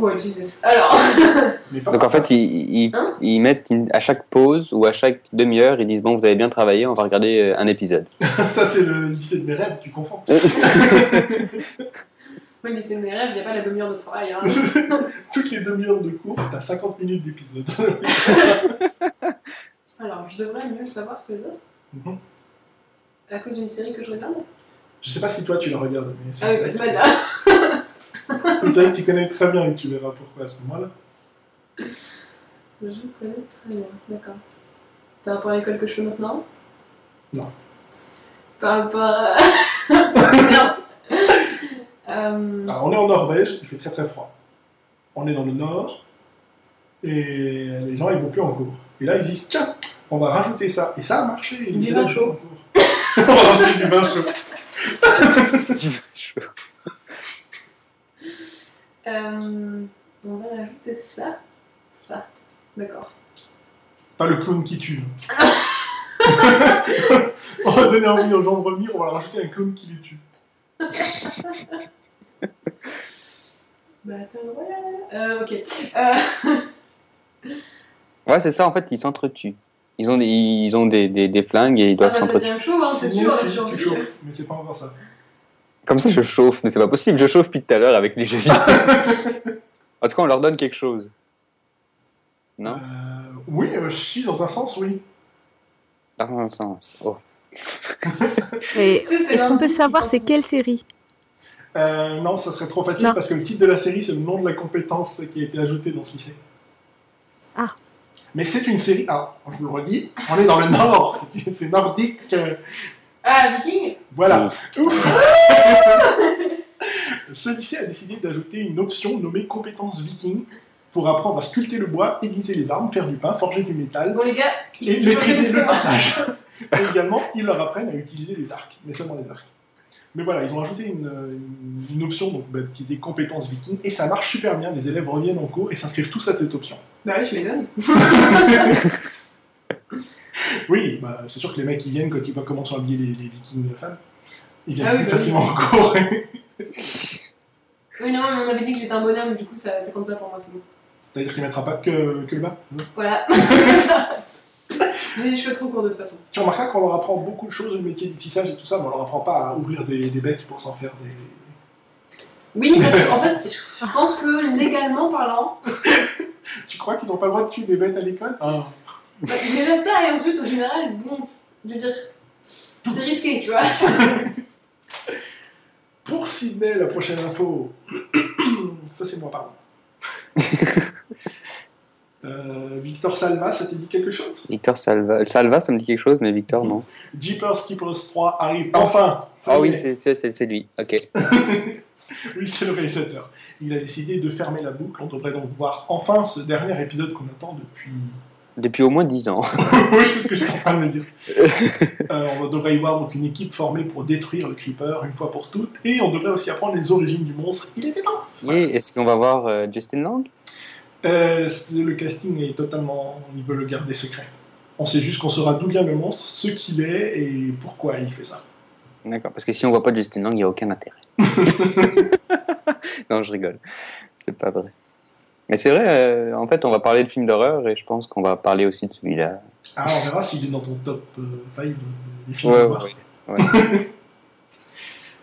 Oh, Jesus. Alors. Donc en fait, ils, ils, Hein ils mettent une- à chaque pause ou à chaque demi-heure, ils disent bon, vous avez bien travaillé, on va regarder euh, un épisode. ça c'est le lycée de mes rêves, tu confonds. Oui, mais c'est mes rêves, il n'y a pas la demi-heure de travail. Hein. Toutes les demi-heures de cours, t'as 50 minutes d'épisode. Alors, je devrais mieux le savoir que les autres Mhm. À cause d'une série que je regarde Je sais pas si toi tu la regardes, mais c'est Ah oui, bah, c'est pas c'est que tu connais très bien et tu verras pourquoi à ce moment-là. Je connais très bien, d'accord. Par rapport à l'école que je fais maintenant? Non. Par rapport à. non. Euh, Alors, on est en Norvège, il fait très très froid. On est dans le nord et les gens ils vont plus en cours. Et là ils disent tiens, on va rajouter ça. Et ça a marché. Du vin chaud. on va rajouter du vin chaud. euh, on va rajouter ça. Ça. D'accord. Pas le clown qui tue. on va donner envie aux gens de revenir, on va leur rajouter un clown qui les tue. Battle Royale. Euh, ok. Euh, Ouais, c'est ça, en fait, ils s'entretuent. Ils ont des, ils ont des, des, des flingues et ils ah doivent bah ça s'entretuer. devient chaud, hein, c'est mieux sûr, que la tu, tu chauffes, mais c'est pas encore ça. Comme ça, je chauffe, mais c'est pas possible, je chauffe depuis tout à l'heure avec les jeux vidéo. en tout cas, on leur donne quelque chose. Non? Euh, oui, euh, je suis dans un sens, oui. Dans un sens. Oh. Est-ce qu'on peut savoir c'est quelle série? Euh, non, ça serait trop facile Non. parce que le titre de la série, c'est le nom de la compétence qui a été ajoutée dans ce lycée. Ah. Mais c'est une série. Ah, je vous le redis, on est dans le nord, c'est nordique. Ah, Viking? Voilà. Ce lycée a décidé d'ajouter une option nommée compétence viking pour apprendre à sculpter le bois, aiguiser les armes, faire du pain, forger du métal Bon, les gars, il et maîtriser le tissage. Et également, ils leur apprennent à utiliser les arcs, mais seulement les arcs. Mais voilà, ils ont ajouté une, option donc baptisée compétence viking et ça marche super bien. Les élèves reviennent en cours et s'inscrivent tous à cette option. Bah oui, je m'étonne. Oui, bah, c'est sûr que les mecs qui viennent quand ils voient comment sont habillés les, les vikings femmes, ils viennent Ah oui, plus bah oui. facilement en cours. Oui, non, mais on avait dit que j'étais un bonhomme, du coup, ça, ça compte pas pour moi, c'est bon. C'est-à-dire qu'il ne mettra pas que, que le bas. Voilà. C'est ça? J'ai les cheveux trop courts de toute façon. Tu remarqueras qu'on leur apprend beaucoup de choses, le métier du tissage et tout ça, mais on leur apprend pas à ouvrir des, des becs pour s'en faire des. Oui, parce qu'en fait, je pense que légalement parlant, Tu crois qu'ils n'ont pas le droit de tuer des bêtes à l'école? Ah. Bah, déjà ça, et ensuite, au général, bon, je veux dire, c'est risqué, tu vois. Pour Sydney, la prochaine info. ça, c'est moi, pardon. Euh, Victor Salva, ça te dit quelque chose? Victor Salva. Salva, ça me dit quelque chose, mais Victor, non. Jeepers Keepers 3 arrive enfin Ah oui, est. c'est- c'est c'est- c'est lui. Ok. Oui, c'est le réalisateur. Il a décidé de fermer la boucle. On devrait donc voir enfin ce dernier épisode qu'on attend depuis. Depuis au moins 10 ans. oui, c'est ce que j'étais en train de me dire. Euh, on devrait y voir donc une équipe formée pour détruire le Creeper une fois pour toutes. Et on devrait aussi apprendre les origines du monstre. Il était temps Et est-ce qu'on va voir euh, Justin Lang? Euh, Le casting est totalement. Il veut le garder secret. On sait juste qu'on saura d'où vient le monstre, ce qu'il est et pourquoi il fait ça. D'accord, parce que si on voit pas Justin Lang, il n'y a aucun intérêt. non, je rigole. C'est pas vrai. Mais c'est vrai, euh, en fait, on va parler de films d'horreur et je pense qu'on va parler aussi de celui-là. Ah, on verra s'il est dans ton top euh, 5 des films Ouais, d'horreur. ouais.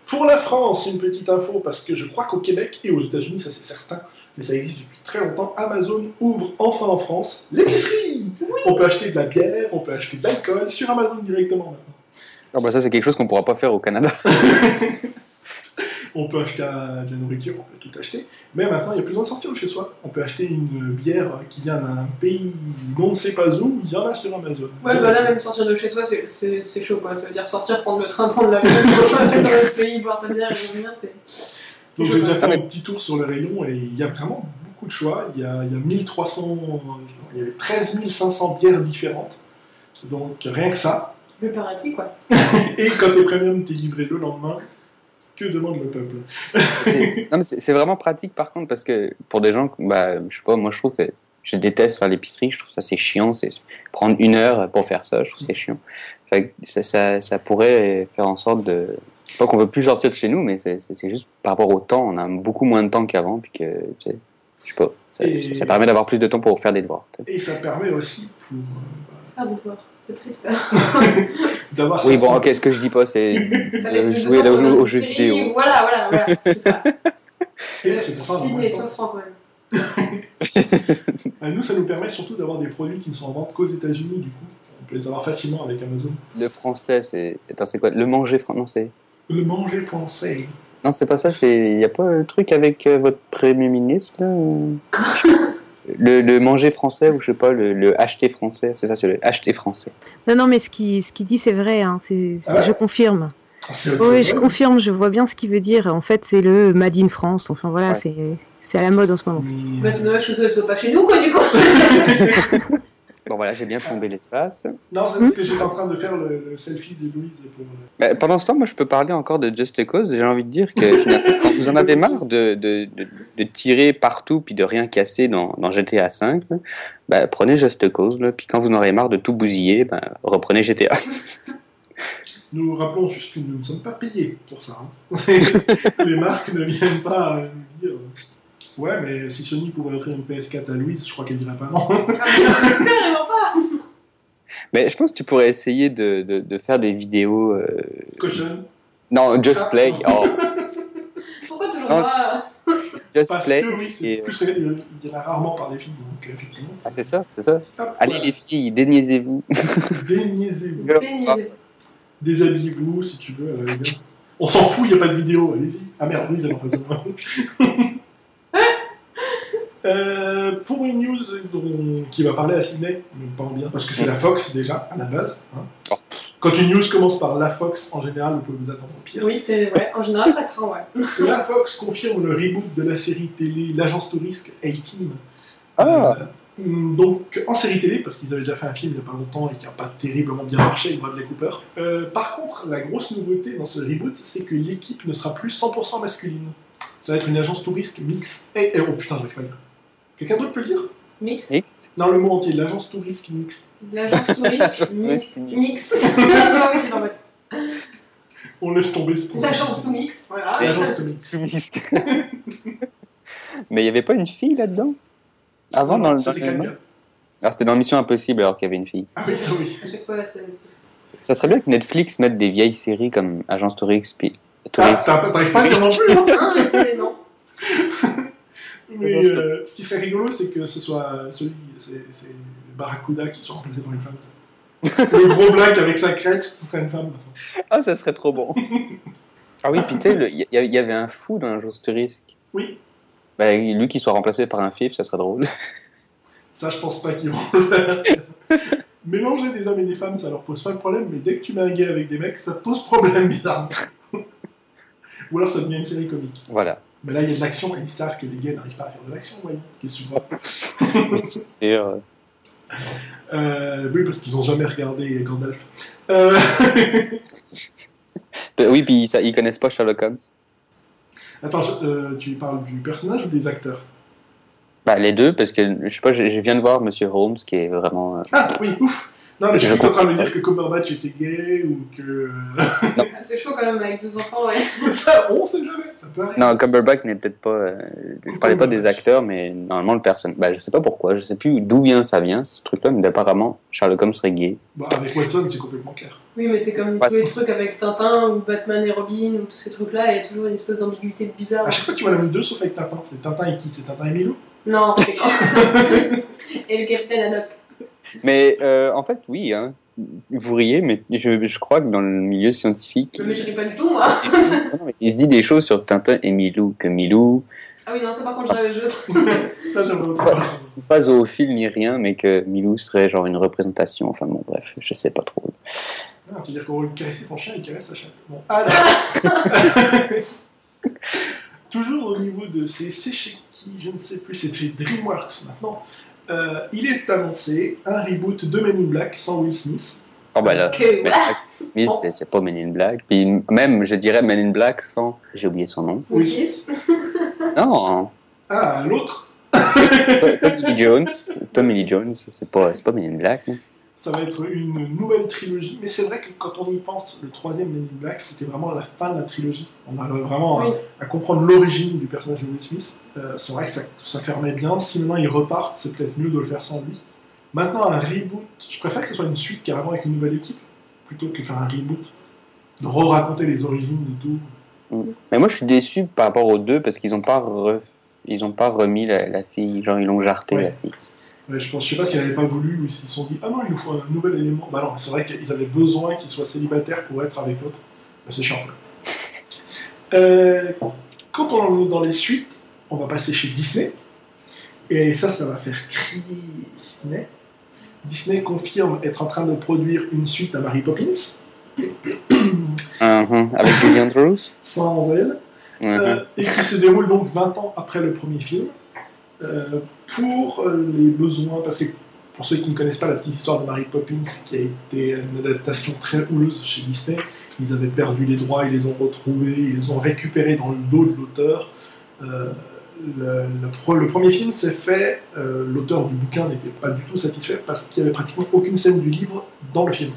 Pour la France, une petite info, parce que je crois qu'au Québec et aux États-Unis, ça c'est certain, mais ça existe depuis très longtemps, Amazon ouvre enfin en France l'épicerie On peut acheter de la bière, on peut acheter de l'alcool sur Amazon directement maintenant. Ah bah ça, c'est quelque chose qu'on pourra pas faire au Canada. On peut acheter de la nourriture, on peut tout acheter, mais maintenant il n'y a plus besoin de sortir de chez soi. On peut acheter une bière qui vient d'un pays dont on ne sait pas où, il y en a sur Amazon. Ouais, bah là, même sortir de chez soi, c'est- chaud, quoi. Ça veut dire sortir, prendre le train, prendre l'avion, passer dans notre pays, boire ta bière et revenir, c'est. Donc j'ai déjà fait un petit tour sur le rayon et il y a vraiment beaucoup de choix. Il y a, il y a 1300, il y avait 13 500 bières différentes. Donc rien que ça. Le paradis, quoi. Et quand t'es premium, t'es livré le lendemain. Que demande le peuple C'est- vraiment pratique par contre parce que pour des gens, bah, je sais pas, moi je trouve que je déteste faire l'épicerie, je trouve ça c'est chiant, c'est prendre une heure pour faire ça, je trouve c'est chiant. Ça, ça, ça pourrait faire en sorte de. Pas qu'on veut plus sortir de chez nous, mais c'est juste par rapport au temps, on a beaucoup moins de temps qu'avant, puis que, je sais pas, ça, Et- ça permet d'avoir plus de temps pour faire des devoirs. Et ça permet aussi pour euh, Ah, d'accord. C'est triste. d'avoir. Oui, bon, ok, ce que je dis pas, c'est de jouer là- jeux série, vidéo. Voilà, voilà, voilà. C'est ça. Et c'est pour ça, temps. sauf franc, quand même. Euh, Nous, ça nous permet surtout d'avoir des produits qui ne sont en vente qu'aux États-Unis, du coup. On peut les avoir facilement avec Amazon. Le français, c'est. Attends, c'est quoi? Le manger français Non, c'est. Le manger français. Non, c'est pas ça. Il n'y a pas un truc avec euh, votre Premier ministre, là ou- le, le manger français, ou je sais pas, le, le acheter français. C'est ça, c'est le acheter français. Non, non, mais ce qu'il ce qu'il dit, c'est vrai. hein, c'est- Ah je confirme. Ah, Oui, je confirme. Je vois bien ce qu'il veut dire. En fait, c'est le Made in France. Enfin, voilà, Ouais. c'est c'est à la mode en ce moment. Bah, c'est dommage que ne soit pas chez nous, quoi, du coup. Bon, voilà, j'ai bien plombé l'espace. Non, c'est parce que j'étais en train de faire le, le selfie de Louise pour. Bah, pendant ce temps, moi, je peux parler encore de Just Cause. J'ai envie de dire que quand vous en avez marre de, de, de, de tirer partout puis de rien casser dans, dans GTA V, bah, prenez Just Cause. Là, puis quand vous en aurez marre de tout bousiller, bah, reprenez GTA. Nous rappelons juste que nous ne sommes pas payés pour ça. hein. Les marques ne viennent pas euh, nous dire. Ouais, mais si Sony pouvait offrir une PS4 à Louise, je crois qu'elle dirait pas non. Ah, mais Carrément pas. Mais je pense que tu pourrais essayer de, de, de faire des vidéos. euh. Non, Just Ah. Play. Oh, Pourquoi toujours Non. pas Just Parce Play. que oui, c'est et, euh, plus il y en a rarement par des filles, donc effectivement. Ah, c'est ça, c'est ça. Hop, Allez voilà. les filles, déniaisez-vous. Déniaisez-vous. Dénier. Déshabillez-vous si tu veux. euh. On s'en fout, il n'y a pas de vidéo, allez-y. Ah merde, Louise, elle en passe. Euh, pour une news dont- qui va parler à Sydney, pas en bien, parce que c'est la Fox déjà, à la base. hein. Oh. Quand une news commence par la Fox, en général, vous pouvez vous attendre au pire. Oui, c'est vrai. En général, ça craint, ouais. La Fox confirme le reboot de la série télé L'Agence Touriste A-Team. Ah. Euh, donc en série télé, parce qu'ils avaient déjà fait un film il n'y a pas longtemps et qui n'a pas terriblement bien marché avec Bradley Cooper. Euh, par contre, la grosse nouveauté dans ce reboot, c'est que l'équipe ne sera plus 100% masculine. Ça va être une agence touriste mix. Et, et- oh putain, je vais pas le dire. Quelqu'un d'autre peut le dire Mixte. Mixte Non, le mot entier, l'agence touriste mixte. L'agence touriste. Mixte. Fait. On laisse tomber ce truc. L'agence tout. Voilà. L'agence tout mixte. Mais il n'y avait pas une fille là-dedans? Avant, dans le. dans C'était le- quelqu'un. Ah, c'était dans Mission Impossible alors qu'il y avait une fille. Ah oui, ça oui. À chaque fois, c'est. c'est- Ça serait bien que Netflix mette des vieilles séries comme Agence Touriste. Puis... Ah, Touriste. t'as- t'arrives pas non plus, hein Non, mais euh, ce qui serait rigolo, c'est que ce soit euh, celui, c'est Barracuda qui soit remplacé par une femme. le gros black avec sa crête, ce serait une femme. Ah, ça serait trop bon. ah oui, puis tu sais, le- il y, avait un fou dans Agence Touriste. Oui, Bah, lui qui soit remplacé par un fif, ça serait drôle. ça je pense pas qu'ils vont le faire. Mélanger des hommes et des femmes, ça leur pose pas de problème, mais dès que tu mets un gay avec des mecs, ça pose problème bizarrement. Ou alors ça devient une série comique. Voilà. Mais là, il y a de l'action et ils savent que les gays n'arrivent pas à faire de l'action, voyons. Qu'est-ce que tu euh, Oui, parce qu'ils ont jamais regardé Gandalf. Euh... oui, puis ça, ils connaissent pas Sherlock Holmes. Attends, je- euh, tu parles du personnage ou des acteurs? Bah, les deux, parce que je sais pas, je, je viens de voir Monsieur Holmes qui est vraiment. Ah oui, ouf Non, mais Je j'étais en train de dire que Cumberbatch était gay ou que. Ah, C'est chaud quand même avec deux enfants, ouais. C'est ça, on sait jamais, ça peut arriver. Non, Cumberbatch n'est peut-être pas. euh, je parlais pas des acteurs, mais normalement le personnage. Bah, je sais pas pourquoi, je sais plus d'où vient ça vient, ce truc-là, mais apparemment Sherlock Holmes serait gay. Bon, avec Watson, c'est complètement clair. Oui, mais c'est comme Ouais. tous les trucs avec Tintin ou Batman et Robin ou tous ces trucs-là, il y a toujours une espèce d'ambiguïté bizarre. À chaque fois, tu m'en as mis deux sauf avec Tintin. C'est Tintin et qui? C'est Tintin et Milou Non, c'est quand. et le capitaine Haddock. Mais euh, en fait, oui, hein. Vous riez, mais je, je crois que dans le milieu scientifique, Mais je ris pas du tout, moi. il se- il se dit des choses sur Tintin et Milou que Milou, Ah oui, non, ça par contre, je. je... Ça, autant pas, pas. zoophile ni rien, mais que Milou serait genre une représentation. Enfin bon, bref, je sais pas trop. Ah, tu veux dire qu'on va caresser ton chien et caresse sa chatte. Bon, ah, d'accord. Toujours au niveau de c'est chez qui, je ne sais plus, c'est chez DreamWorks maintenant. Euh, il est annoncé un reboot de Men in Black sans Will Smith. Oh bah là, Que- Men in Black Smith, c'est- c'est pas Men in Black. Puis même, je dirais Men in Black sans. J'ai oublié son nom. Oui. Kiss. Non, Ah, l'autre, To- Tommy Lee Jones. Tommy Lee Jones, c'est pas, c'est pas Men in Black. Ça va être une nouvelle trilogie. Mais c'est vrai que quand on y pense, le troisième Men in Black, c'était vraiment la fin de la trilogie. On arrive vraiment à, Oui. à comprendre l'origine du personnage de Will Smith. Euh, c'est vrai que ça, ça fermait bien. Si maintenant ils repartent, c'est peut-être mieux de le faire sans lui. Maintenant, un reboot, je préfère que ce soit une suite carrément avec une nouvelle équipe, plutôt que faire un reboot. De re-raconter les origines de tout. Mais moi, je suis déçu par rapport aux deux parce qu'ils ont pas re- ils ont pas remis la, la fille, genre ils l'ont jarté Ouais. la fille. Ouais, je pense, je sais pas s'ils n'avaient pas voulu ou ils se sont dit Ah non, il nous faut un nouvel élément. Bah non, c'est vrai qu'ils avaient besoin qu'il soit célibataire pour être avec l'autre. Bah, c'est chiant. Euh, quand on est dans les suites, on va passer chez Disney. Et ça, ça va faire crier Disney. Disney confirme être en train de produire une suite à Mary Poppins, Mhm. Avec Julie Andrews. sans elle. Mhm. Euh, et qui se déroule donc 20 ans après le premier film, euh, pour euh, les besoins, parce que pour ceux qui ne connaissent pas la petite histoire de Mary Poppins, qui a été une adaptation très houleuse chez Disney, ils avaient perdu les droits, ils les ont retrouvés, ils les ont récupérés dans le dos de l'auteur. Euh, le, premier film s'est fait, l'auteur du bouquin n'était pas du tout satisfait parce qu'il n'y avait pratiquement aucune scène du livre dans le film.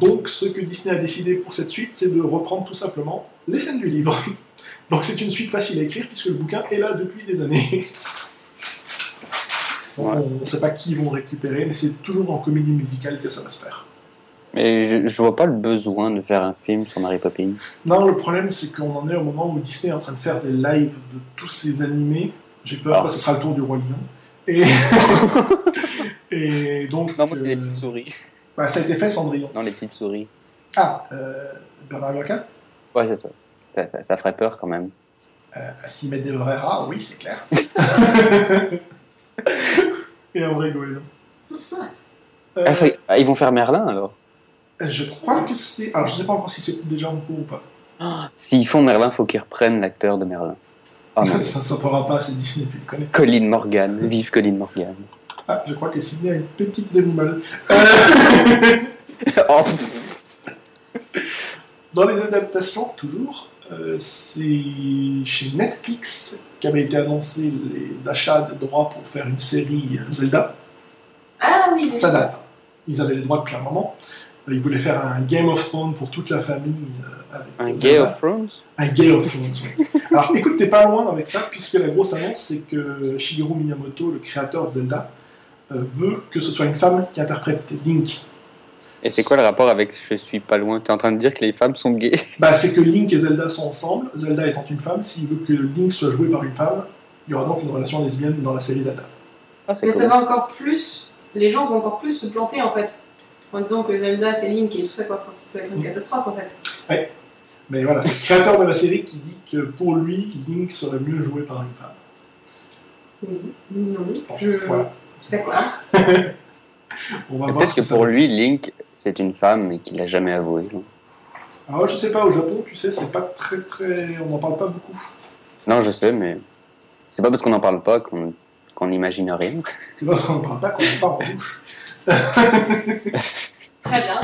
Donc ce que Disney a décidé pour cette suite, c'est de reprendre tout simplement les scènes du livre. Donc c'est une suite facile à écrire puisque le bouquin est là depuis des années. Donc, Ouais. On ne sait pas qui ils vont récupérer, mais c'est toujours en comédie musicale que ça va se faire. Mais je, je vois pas le besoin de faire un film sur Mary Poppins. Non, le problème c'est qu'on en est au moment où Disney est en train de faire des lives de tous ces animés. J'ai peur Ah. que ce sera le tour du Roi Lion. Et, et donc. Non, moi c'est les euh, petites souris. bah, ça a été fait Cendrillon. Non, les petites souris. Ah, euh, Bernard Locke Ouais, c'est ça. Ça, ça. ça ferait peur quand même. euh, S'ils mettent des vrais rats, oui, c'est clair. et un vrai goéland. Euh, Ah, ah, ils vont faire Merlin alors je crois que c'est. Alors, je sais pas encore si c'est déjà en cours ou pas. S'ils font Merlin, faut qu'ils reprennent l'acteur de Merlin. Oh non. ça ne fera pas, c'est Disney, tu le connais. Colin Morgan. Vive Colin Morgan. Ah, je crois que Sydney a une petite demi-molle. Euh, oh, Dans les adaptations, toujours, Euh, c'est chez Netflix qu'avaient été annoncés les achats de droits pour faire une série euh, Zelda. Ah oui, Ça date. Ils avaient les droits depuis un moment. Euh, Ils voulaient faire un Game of Thrones pour toute la famille. avec Un Zelda. Gay of Thrones? Un Game of Thrones. oui. Alors écoute, t'es pas loin avec ça, puisque la grosse annonce, c'est que Shigeru Miyamoto, le créateur de Zelda, euh, veut que ce soit une femme qui interprète Link. Et c'est quoi le rapport avec Je suis pas loin T'es en train de dire que les femmes sont gays? Bah, c'est que Link et Zelda sont ensemble, Zelda étant une femme, s'il veut que Link soit joué par une femme, il y aura donc une relation lesbienne dans la série Zelda. Ah, c'est Mais cool. ça va encore plus. Les gens vont encore plus se planter en fait. En disant que Zelda c'est Link et tout ça quoi. Enfin, ça va être une catastrophe en fait. Mais voilà, c'est le créateur de la série qui dit que pour lui, Link serait mieux joué par une femme. Oui, non. Je... Voilà. D'accord. Peut-être que ça pour lui, Link, c'est une femme, mais qu'il l'a jamais avoué. Alors, je sais pas, au Japon, tu sais, c'est pas très très. On n'en parle pas beaucoup. Non, je sais, mais c'est pas parce qu'on n'en parle pas qu'on qu'on n'imagine rien. C'est parce qu'on ne parle pas qu'on ne part en douche. Très bien.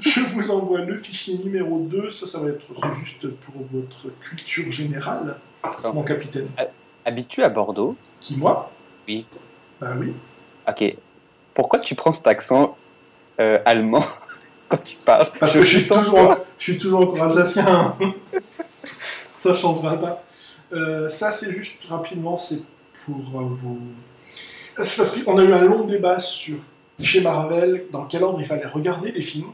Je vous envoie le fichier numéro 2, ça, ça va être juste pour votre culture générale, Attends. mon capitaine. Habites-tu à Bordeaux? Qui, moi? Oui. Bah oui. Ok. Pourquoi tu prends cet accent euh, allemand quand tu parles? Parce que je suis, toujours, je suis toujours encore alsacien. ça changera pas. Euh, ça, c'est juste rapidement, c'est pour euh, vous. C'est parce qu'on a eu un long débat sur chez Marvel dans quel ordre il fallait regarder les films.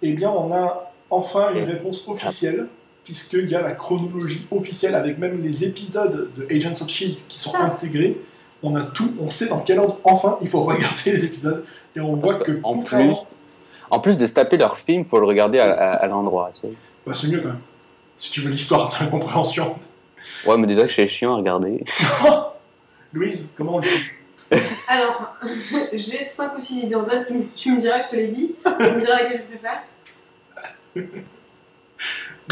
Eh bien, on a enfin une réponse officielle, puisqu'il y a la chronologie officielle avec même les épisodes de Agents of Shield qui sont Ah. intégrés. On a tout, on sait dans quel ordre enfin il faut regarder les épisodes. Et on voit que, en plus, en plus de se taper leur film, faut le regarder à, à- à l'endroit. Bah, c'est mieux quand même. Si tu veux l'histoire de la compréhension. Ouais, mais déjà que c'est chiant à regarder. Louise, comment on le fait? Alors, j'ai 5 ou 6 idées en tête. Tu, me diras que je te l'ai dit. Tu me diras laquelle je préfère.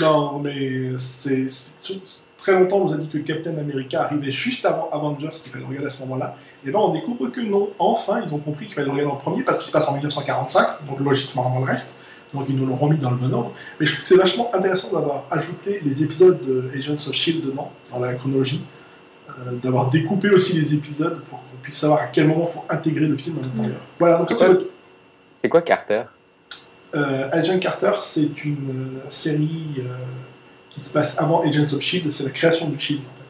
Non, mais c'est c'est tout- très longtemps, on nous a dit que Captain America arrivait juste avant Avengers, qu'il fallait le regarder à ce moment-là. Et ben on découvre que non. Enfin, ils ont compris qu'il fallait le regarder en premier parce qu'il se passe en 1945, donc logiquement avant le reste. Donc ils nous l'ont remis dans le bon ordre. Mais je trouve que c'est vachement intéressant d'avoir ajouté les épisodes de Agents of Shield dedans, dans la chronologie. Euh, d'avoir découpé aussi les épisodes pour qu'on puisse savoir à quel moment il faut intégrer le film à l'intérieur. Voilà, donc C'est quoi quoi Carter? Euh, Agent Carter, c'est une euh, série euh, qui se passe avant Agents of Shield, c'est la création du Shield. en fait.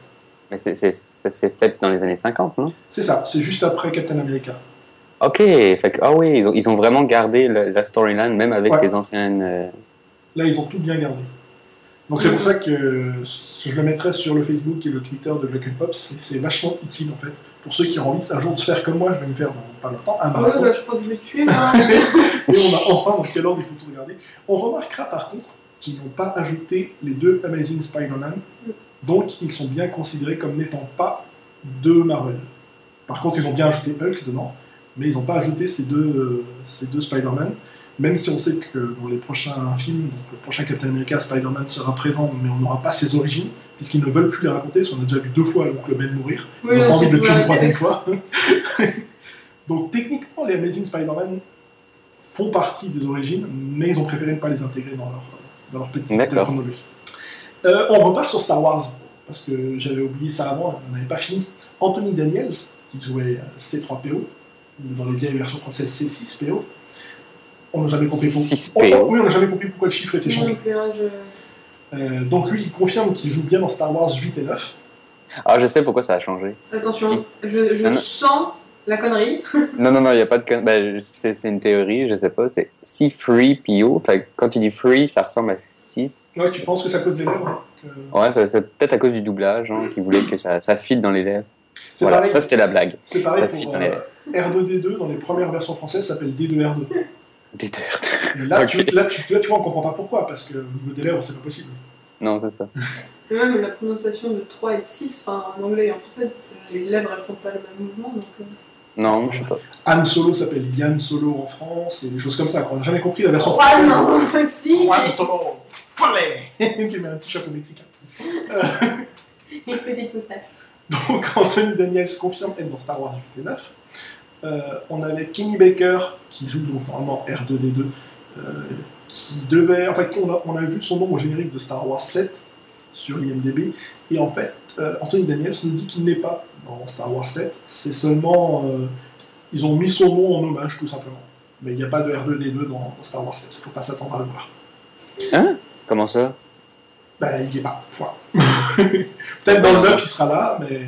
Mais c'est- c'est- ça s'est fait dans les années 50, non? C'est ça, c'est juste après Captain America. Ok, fait que, ah oui, ils ont, ils ont vraiment gardé le- la storyline, même avec Ouais. les anciennes. euh, Là, ils ont tout bien gardé. Donc c'est pour ça que euh, je le mettrai sur le Facebook et le Twitter de Black and Pop, c'est c'est vachement utile en fait. Pour ceux qui ont envie un jour de se faire comme moi, je vais me faire dans pas longtemps un Ouais, marathon. bah, je crois que je vais tuer. moi. Et on a enfin dans quel ordre il faut tout regarder. On remarquera par contre qu'ils n'ont pas ajouté les deux Amazing Spider-Man, donc ils sont bien considérés comme n'étant pas de Marvel. Par contre, ils ont bien ajouté Hulk dedans, mais ils n'ont pas ajouté ces deux, euh, ces deux Spider-Man, même si on sait que dans les prochains films, donc le prochain Captain America, Spider-Man sera présent, mais on n'aura pas ses origines, puisqu'ils ne veulent plus les raconter, parce qu'on a déjà vu deux fois l'oncle Ben mourir. Oui, ont non, pas envie de le tuer une troisième fois. Donc techniquement, les Amazing Spider-Man font partie des origines, mais ils ont préféré ne pas les intégrer dans leur, dans leur petite chronologie. Euh, on repart sur Star Wars, parce que j'avais oublié ça avant, on n'avait pas fini. Anthony Daniels, qui jouait euh, C3PO, ou dans les vieilles versions françaises C6PO, on n'a jamais compris pourquoi. C6PO. Oh, oh, oui, on n'a jamais compris pourquoi le chiffre était changé. je- Euh, donc lui, il confirme qu'il joue bien dans Star Wars 8 et 9. Ah, je sais pourquoi ça a changé. Attention, je, sens la connerie. Non, non, non, il n'y a pas de. con- Ben, c'est c'est une théorie, je sais pas. C'est C3PO. Fait que quand tu dis free, ça ressemble à 6. Ouais, tu penses que c'est à cause des lèvres que- Ouais, ça- c'est peut-être à cause du doublage, hein, qui voulait que ça, ça file dans les lèvres. C'est Voilà, pareil. ça c'était la blague. C'est pareil Ça pour euh, R2D2 dans les premières versions françaises ça s'appelle D2R2. Des deux. Et là, Ok. tu, là, tu, là, tu vois, on comprend pas pourquoi, parce que au niveau des lèvres, c'est pas possible. Non, c'est ça. Mais même la prononciation de 3 et de 6, enfin en anglais et en français, les lèvres elles font pas le même mouvement. Donc, euh, Non, je sais pas. Han Solo s'appelle Yann Solo en France, et des choses comme ça. quoi. On n'a jamais compris la version française. non, Solo Allez Tu mets un petit chapeau mexicain. Et une petite moustache. Donc Anthony Daniels confirme être dans Star Wars 8 et 9. Euh, on avait Kenny Baker qui joue donc normalement R2D2, euh, qui devait. En fait, on a, on a vu son nom au générique de Star Wars 7 sur IMDb, et en fait, euh, Anthony Daniels nous dit qu'il n'est pas dans Star Wars 7, c'est seulement. euh, ils ont mis son nom en hommage, tout simplement. Mais il n'y a pas de R2D2 dans, dans Star Wars 7, il ne faut pas s'attendre à le voir. Hein? Comment ça? Bah, il n'y est pas, point. Peut-être dans le 9, il sera là, mais.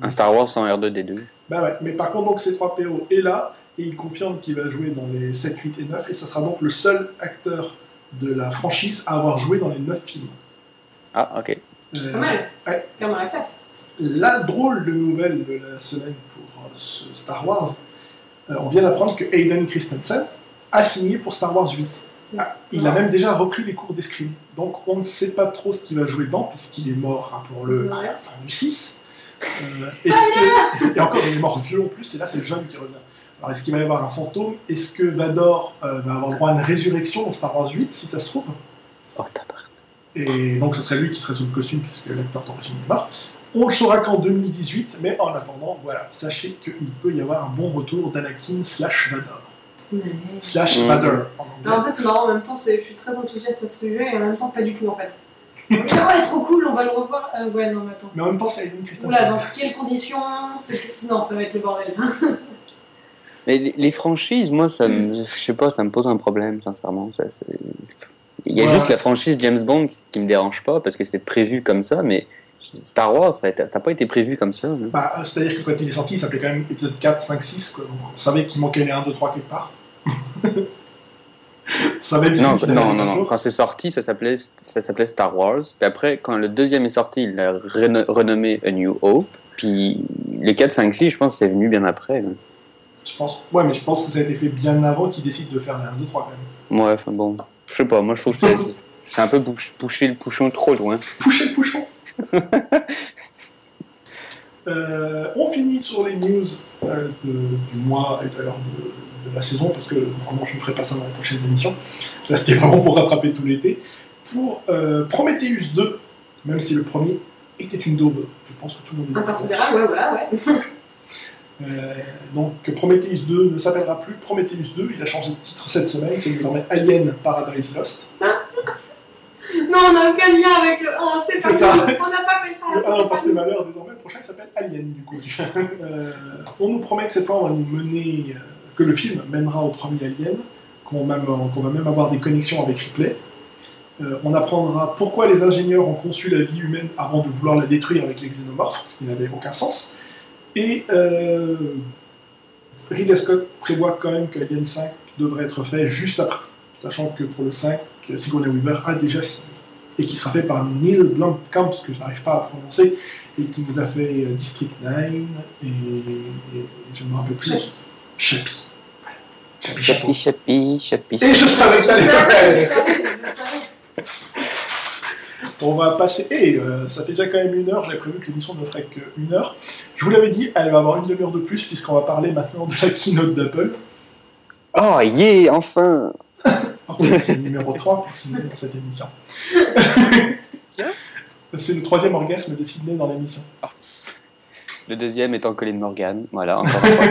Un Star Wars sans R2D2. Bah ouais, mais par contre, donc C3PO est là, et il confirme qu'il va jouer dans les 7, 8 et 9, et ça sera donc le seul acteur de la franchise à avoir joué dans les 9 films. Ah, ok. Euh, Pas mal. ouais. Comme la classe. La drôle de nouvelle de la semaine pour euh, ce Star Wars, euh, on vient d'apprendre que Hayden Christensen a signé pour Star Wars 8. Ah, il a même déjà repris les cours d'escrime. Donc on ne sait pas trop ce qu'il va jouer dedans, puisqu'il est mort, rappelons-le, à la fin du 6. Euh, est-ce que- Et encore, il est mort vieux en plus, et là c'est le jeune qui revient. Alors est-ce qu'il va y avoir un fantôme? Est-ce que Vador euh, va avoir droit à une résurrection dans Star Wars 8, si ça se trouve? Oh, et donc ce serait lui qui serait sous le costume puisque l'acteur d'origine est mort. On le saura qu'en 2018, mais en attendant, voilà, sachez qu'il peut y avoir un bon retour d'Anakin slash Vador. Mais... Slash. Vador en Non, en fait, c'est marrant, en même temps, je suis très enthousiaste à ce sujet et en même temps, pas du tout en fait. Ah ouais, trop cool, on va le revoir. Euh, ouais, non, mais attends. Mais en même temps, c'est Hayden Christensen. Oula, dans quelles conditions Non, ça va être le bordel. Mais les, franchises, moi, ça me, je sais pas, ça me pose un problème, sincèrement. Ça, Il y a Ouais. juste la franchise James Bond qui, qui me dérange pas parce que c'est prévu comme ça, mais Star Wars, ça n'a pas été prévu comme ça. hein. Bah, euh, C'est-à-dire que quand il est sorti, il s'appelait quand même épisode 4, 5, 6. Quoi. Donc on savait qu'il manquait les 1, 2, 3 quelque part. ça va être Non, difficile non, non, non. Quand c'est sorti, ça s'appelait, Star Wars. Puis après, quand le deuxième est sorti, il l'a reno- renommé A New Hope. Puis les 4, 5, 6, je pense que c'est venu bien après. hein. Je pense... Ouais, mais je pense que ça a été fait bien avant qu'il décide de faire les 1, 2, 3 quand même. Ouais, enfin bon. Je sais pas, moi je trouve que c'est- un peu pousser le pouchon trop loin. Poucher le pouchon Euh, on finit sur les news euh, de- du mois et d'ailleurs de, de la saison, parce que vraiment je ne ferai pas ça dans les prochaines émissions. Là c'était vraiment pour rattraper tout l'été. Pour euh, Prometheus 2, même si le premier était une daube, je pense que tout le monde est d'accord. Inconsidérable, ouais, voilà, ouais. Donc Prometheus 2 ne s'appellera plus Prometheus 2, il a changé de titre cette semaine, c'est désormais Alien Paradise Lost. Non, on n'a aucun lien avec le 1, c'est pas ça. cool. On n'a pas fait ça. Le c'est 1 pas porté cool. malheur, désormais le prochain s'appelle Alien du coup. Euh, on nous promet que cette fois on va nous mener, euh, que le film mènera au premier Alien, qu'on va même avoir des connexions avec Ripley. Euh, on apprendra pourquoi les ingénieurs ont conçu la vie humaine avant de vouloir la détruire avec les xénomorphes, ce qui n'avait aucun sens. Et euh, Ridley Scott prévoit quand même que Alien 5 devrait être fait juste après, sachant que pour le 5, Sigourney Weaver a déjà signé et qui sera fait par Neil Blomkamp, que je n'arrive pas à prononcer, et qui nous a fait euh, District 9 et, et je ne me rappelle plus. Chapi. Chapi. Chapi. Chapi, chapi. Et je savais que t'allais. On va passer. Et euh, ça fait déjà quand même une heure. J'avais prévu que l'émission ne ferait qu'une heure. Je vous l'avais dit, elle va avoir une demi-heure de plus, puisqu'on va parler maintenant de la keynote d'Apple. Oh, yeah, enfin Par contre, c'est le numéro 3 pour Sydney dans cette émission. c'est le troisième orgasme de Sydney dans l'émission. Le deuxième étant Colin Morgan. Voilà, encore une fois.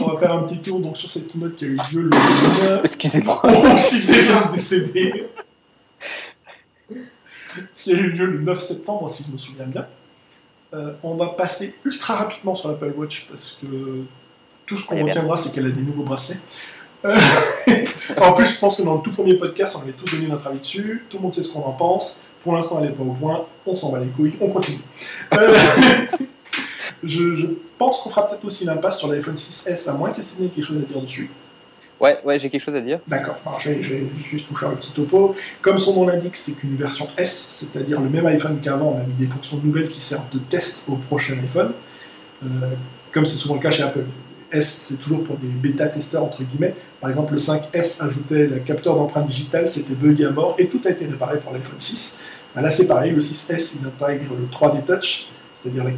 On va faire un petit tour donc, sur cette keynote qui a eu lieu le Excusez-moi. Oh, Sydney vient de décéder Qui a eu lieu le 9 septembre, si je me souviens bien. Euh, on va passer ultra rapidement sur l'Apple Watch parce que tout ce qu'on retiendra, c'est qu'elle a des nouveaux bracelets. En plus, je pense que dans le tout premier podcast, on avait tous donné notre avis dessus. Tout le monde sait ce qu'on en pense. Pour l'instant, elle n'est pas au point. On s'en bat les couilles. On continue. Euh, je, je pense qu'on fera peut-être aussi l'impasse sur l'iPhone 6S, à moins que Sydney ait quelque chose à dire dessus. Ouais, ouais, j'ai quelque chose à dire. D'accord, alors je, vais, je vais juste vous faire un petit topo. Comme son nom l'indique, c'est qu'une version S, c'est-à-dire le même iPhone qu'avant, avec des fonctions nouvelles qui servent de test au prochain iPhone. Euh, comme c'est souvent le cas chez Apple. S, c'est toujours pour des bêta-testeurs, entre guillemets. Par exemple, le 5S ajoutait le capteur d'empreinte digitale, c'était bugué à mort, et tout a été réparé pour l'iPhone 6. Ben là, c'est pareil, le 6S, il intègre le 3D Touch, c'est-à-dire la,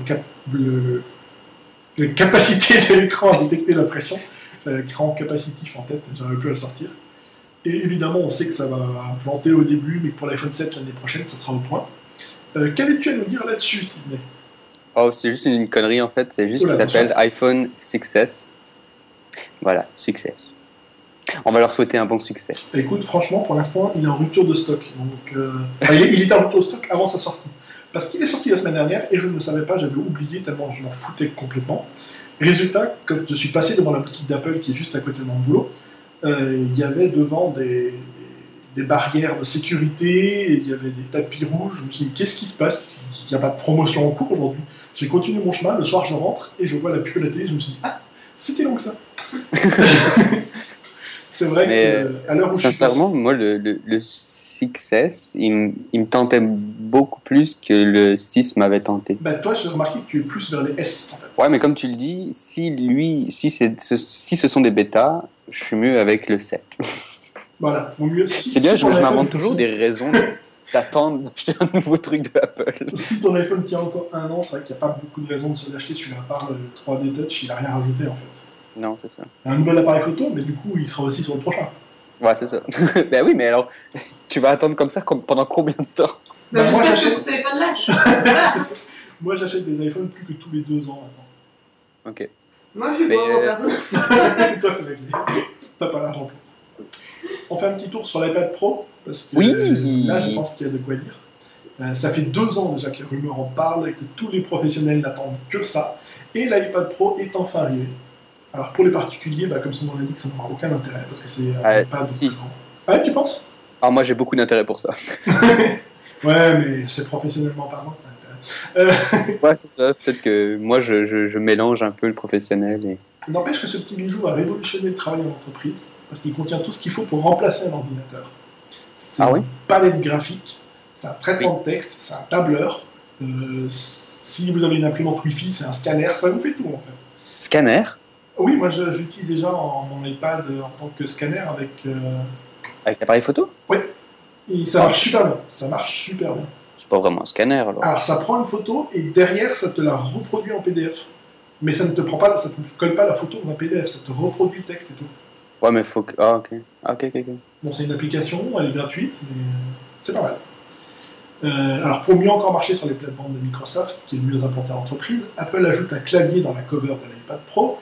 capacité de l'écran à détecter la pression. L'écran capacitif en tête, j'arrive plus à sortir. Et évidemment, on sait que ça va planter au début, mais pour l'iPhone 7 l'année prochaine, ça sera au point. Euh, Qu'avais-tu à nous dire là-dessus, Sidney? Oh, c'est juste une connerie en fait. C'est juste qu'il s'appelle iPhone 6S. Voilà, success. On va leur souhaiter un bon succès. Écoute, franchement, pour l'instant, il est en rupture de stock. Donc, euh, enfin, il, est- il était en rupture de stock avant sa sortie. Parce qu'il est sorti la semaine dernière et je ne le savais pas, j'avais oublié tellement je m'en foutais complètement. Résultat, quand je suis passé devant la boutique d'Apple qui est juste à côté de mon boulot, euh, il y avait devant des, des barrières de sécurité, il y avait des tapis rouges. Je me suis dit, qu'est-ce qui se passe? Il n'y a pas de promotion en cours aujourd'hui. J'ai continué mon chemin, le soir je rentre et je vois la pub à la télé, je me suis dit, ah, c'était long que ça. C'est vrai Mais, que à l'heure où je suis Sincèrement, moi, le, le, le Success, il, me- il me tentait beaucoup plus que le 6 m'avait tenté. Bah toi, j'ai remarqué que tu es plus vers les S en fait. Ouais, mais comme tu le dis, si lui, si, c'est, ce, si ce sont des bêtas, je suis mieux avec le 7. Voilà, au mieux. C'est bien, je, je m'invente toujours des raisons d'attendre d'acheter un nouveau truc de Apple. Si ton iPhone tient encore un an, c'est vrai qu'il n'y a pas beaucoup de raisons de se l'acheter celui-là, à part le 3D Touch, il a rien rajouté en fait. Non, c'est ça. Un nouvel appareil photo, mais du coup, il sera aussi sur le prochain. Ouais, c'est ça. ben oui, mais alors, tu vas attendre comme ça pendant combien de temps? Bah, Bah, moi, Jusqu'à ce que ton téléphone lâche. Moi, j'achète des iPhones plus que tous les deux ans maintenant. Ok. Moi, je suis pauvre euh, personne. Toi, c'est réglé. T'as pas l'argent pour. On fait un petit tour sur l'iPad Pro, parce que Oui. euh, là, je pense qu'il y a de quoi dire. Euh, ça fait deux ans déjà que les rumeurs en parlent et que tous les professionnels n'attendent que ça. Et l'iPad Pro est enfin arrivé. Alors pour les particuliers, bah, comme son nom l'indique, ça n'aura aucun intérêt parce que c'est un Ouais, iPad si. plus grand. Ouais, tu penses? Alors moi, j'ai beaucoup d'intérêt pour ça. Ouais, mais c'est professionnellement parlant. Euh, Ouais, c'est ça. Peut-être que moi, je, je, je mélange un peu le professionnel et... N'empêche que ce petit bijou va révolutionner le travail en entreprise parce qu'il contient tout ce qu'il faut pour remplacer un ordinateur. C'est Ah oui une palette graphique, c'est un traitement de texte, c'est un tableur. euh, si vous avez une imprimante Wi-Fi, c'est un scanner, ça vous fait tout en fait. Scanner Oui, moi j'utilise déjà en- mon iPad euh, en tant que scanner avec. euh, Avec l'appareil photo et ça marche super bien. Ça marche super bien. C'est pas vraiment un scanner, alors. Alors ça prend une photo et derrière ça te la reproduit en PDF. Mais ça ne te prend pas, ça te colle pas la photo dans un PDF, ça te reproduit le texte et tout. Ouais, mais faut que... Ah, ok. Ah, ok, ok, ok. Bon, c'est une application, elle est gratuite, mais c'est pas mal. Euh, alors, pour mieux encore marcher sur les plates-bandes de Microsoft, qui est le mieux implanté à l'entreprise, Apple ajoute un clavier dans la cover de l'iPad Pro.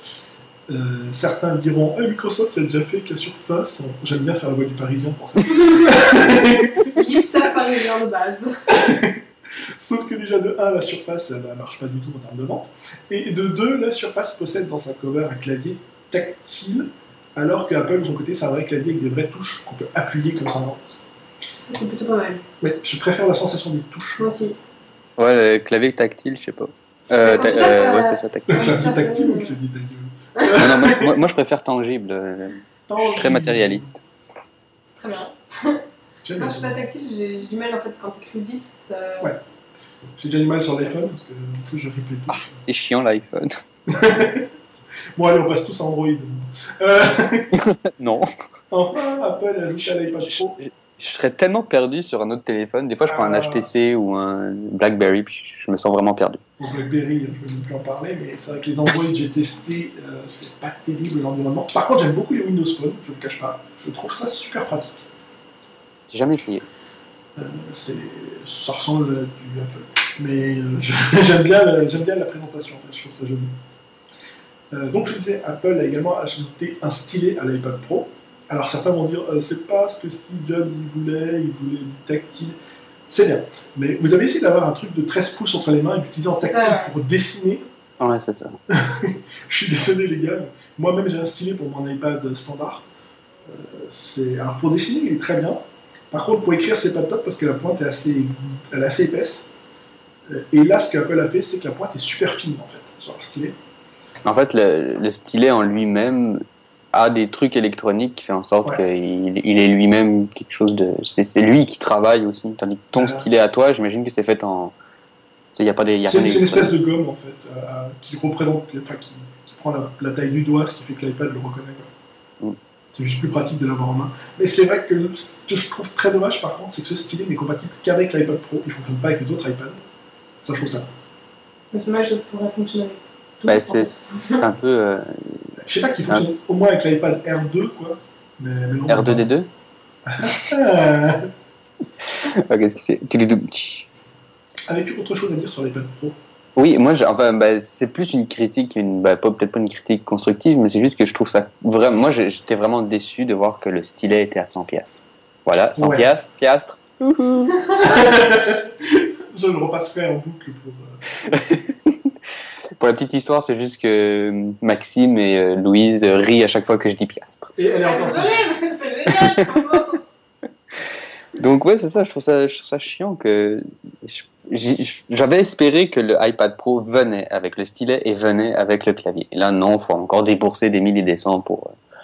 Euh, certains diront Ah, Microsoft l'a déjà fait avec la surface. J'aime bien faire la voix du parisien pour ça. Hipster parisien de base. Sauf que déjà, de 1, la surface, elle ne marche pas du tout en termes de vente. Et de 2, la surface possède dans sa cover un clavier tactile, alors que Apple, de son côté, c'est un vrai clavier avec des vraies touches qu'on peut appuyer comme ça. Ça, c'est plutôt pas mal. Ouais, je préfère la sensation des touches. Moi aussi. Ouais, le clavier tactile, je sais pas. Euh, ta- tapes, euh, ouais, c'est ça, tactile. Fait- tactile ou clavier ta gueule non, non, moi, moi- moi, je préfère tangible. Je suis très matérialiste. Très bien. Moi, je suis pas tactile, j'ai du mal en fait quand t'écris vite. Ça... Ouais. J'ai déjà du mal sur l'iPhone parce que du coup je les touches. C'est chiant l'iPhone. Bon allez, on passe tous à Android. Euh, non. enfin, Apple a ajouté à l'iPad Pro. Je serais tellement perdu sur un autre téléphone. Des fois, je prends un Ah. HTC ou un BlackBerry, puis je me sens vraiment perdu. Bon, BlackBerry, je vais même plus en parler, mais c'est vrai que les Android j'ai testé, euh, c'est pas terrible l'environnement. Par contre, j'aime beaucoup les Windows Phone, je ne le cache pas. Je trouve ça super pratique. J'ai jamais essayé. Euh, ça ressemble à du Apple. Mais euh, j'aime bien, bien la présentation, en fait, je trouve ça joli. Euh, donc je disais, Apple a également ajouté un stylet à l'iPad Pro. Alors certains vont dire, euh, c'est pas ce que Steve Jobs il voulait, il voulait du tactile. C'est bien. Mais vous avez essayé d'avoir un truc de 13 pouces entre les mains et d'utiliser en tactile ça, pour dessiner? Ouais, c'est ça. Je suis désolé les gars. Moi-même j'ai un stylet pour mon iPad standard. Euh. Alors pour dessiner il est très bien. Par contre pour écrire c'est pas top parce que la pointe est assez, elle est assez épaisse. Et là ce qu'Apple a fait c'est que la pointe est super fine en fait sur leur stylet. En fait, le, le stylet en lui-même a des trucs électroniques qui fait en sorte Ouais. qu'il il est lui-même quelque chose de. C'est c'est lui qui travaille aussi. Tandis que ton Ouais. stylet à toi, j'imagine que c'est fait en. Il n'y a pas des. y a C'est, rien c'est une espèce de gomme en fait euh, qui représente, enfin qui, qui prend la, la taille du doigt, ce qui fait que l'iPad le reconnaît. quoi. Mm. C'est juste plus pratique de l'avoir en main. Mais c'est vrai que ce que je trouve très dommage par contre, c'est que ce stylet n'est compatible qu'avec l'iPad Pro. Il ne fonctionne pas avec les autres iPads. Ça je trouve ça. Mais c'est dommage, ça pourrait fonctionner avec. Bah, en c'est un peu euh, Je sais pas qu'il fonctionne au moins avec l'iPad R2 quoi. Mais, mais non, R2D2. Ah. Ah, Qu'est-ce que c'est. Avais-tu autre chose à dire sur l'iPad Pro? Oui, moi, j'ai- enfin, bah, c'est plus une critique, une, bah, pas- peut-être pas une critique constructive, mais c'est juste que je trouve ça vraiment. Moi, j'étais vraiment déçu de voir que le stylet était à 100 piastres. Voilà, 100 Ouais. piastres, piastres. Je le repasserai en boucle pour. euh, Pour la petite histoire, c'est juste que Maxime et euh, Louise euh, rient à chaque fois que je dis piastres. Et elle est Ah, encore. désolé, mais c'est génial. Donc ouais, c'est ça, je trouve ça, je trouve ça chiant que j'avais espéré que le iPad Pro venait avec le stylet et venait avec le clavier. Et là, non, faut encore débourser des milliers et des cents pour. euh,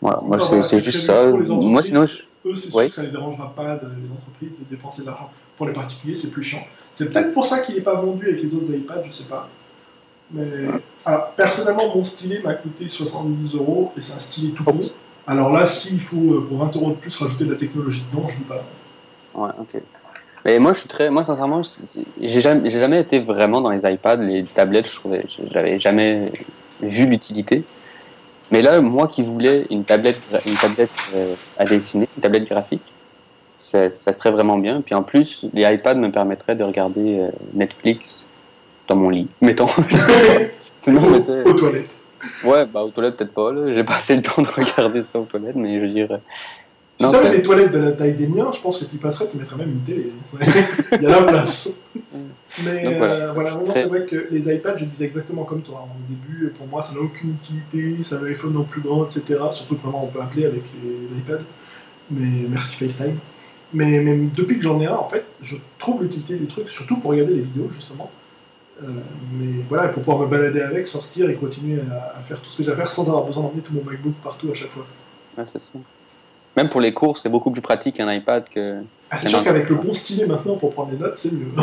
Voilà, moi c'est voilà, juste ça. pour les Moi sinon, je- Eux, c'est sûr Oui. que ça ne les dérangera pas de, les entreprises de dépenser de l'argent. Pour les particuliers, c'est plus chiant. C'est peut-être pour ça qu'il n'est pas vendu avec les autres iPads, je sais pas. Mais alors, personnellement, mon stylet m'a coûté 70 euros et c'est un stylet tout con. Alors là, s'il faut euh, pour 20 euros de plus rajouter de la technologie dedans, je dis pas. Ouais, ok. Mais moi, je suis très, moi, sincèrement, j'ai jamais, jamais été vraiment dans les iPads, les tablettes, je trouvais, jamais vu l'utilité. Mais là, moi qui voulais une tablette, une tablette euh, à dessiner, une tablette graphique, ça, ça serait vraiment bien. Puis en plus, les iPads me permettraient de regarder euh, Netflix dans mon lit, mettons. Sinon, mais Aux toilettes. ouais, bah aux toilettes peut-être pas. J'ai pas assez le temps de regarder ça aux toilettes, mais je veux dire. euh, Si Non, t'avais des toilettes de la taille des miens, je pense que tu passerais, tu mettrais même une télé. Il y a la place. Mais Donc, euh, voilà. Très- c'est vrai que les iPads, je disais exactement comme toi. hein. Au début, pour moi, ça n'a aucune utilité, ça a un iPhone non plus grand, etc. Surtout que maintenant on peut appeler avec les iPads. Mais merci FaceTime. Mais, mais depuis que j'en ai un, en fait, je trouve l'utilité du truc, surtout pour regarder les vidéos, justement. Euh, mais voilà, pour pouvoir me balader avec, sortir et continuer à, à faire tout ce que j'ai à faire sans avoir besoin d'emmener tout mon MacBook partout à chaque fois. Ouais, c'est ça. Même pour les cours, c'est beaucoup plus pratique qu'un iPad que. Ah, c'est sûr qu'avec le bon stylet maintenant pour prendre les notes, c'est mieux.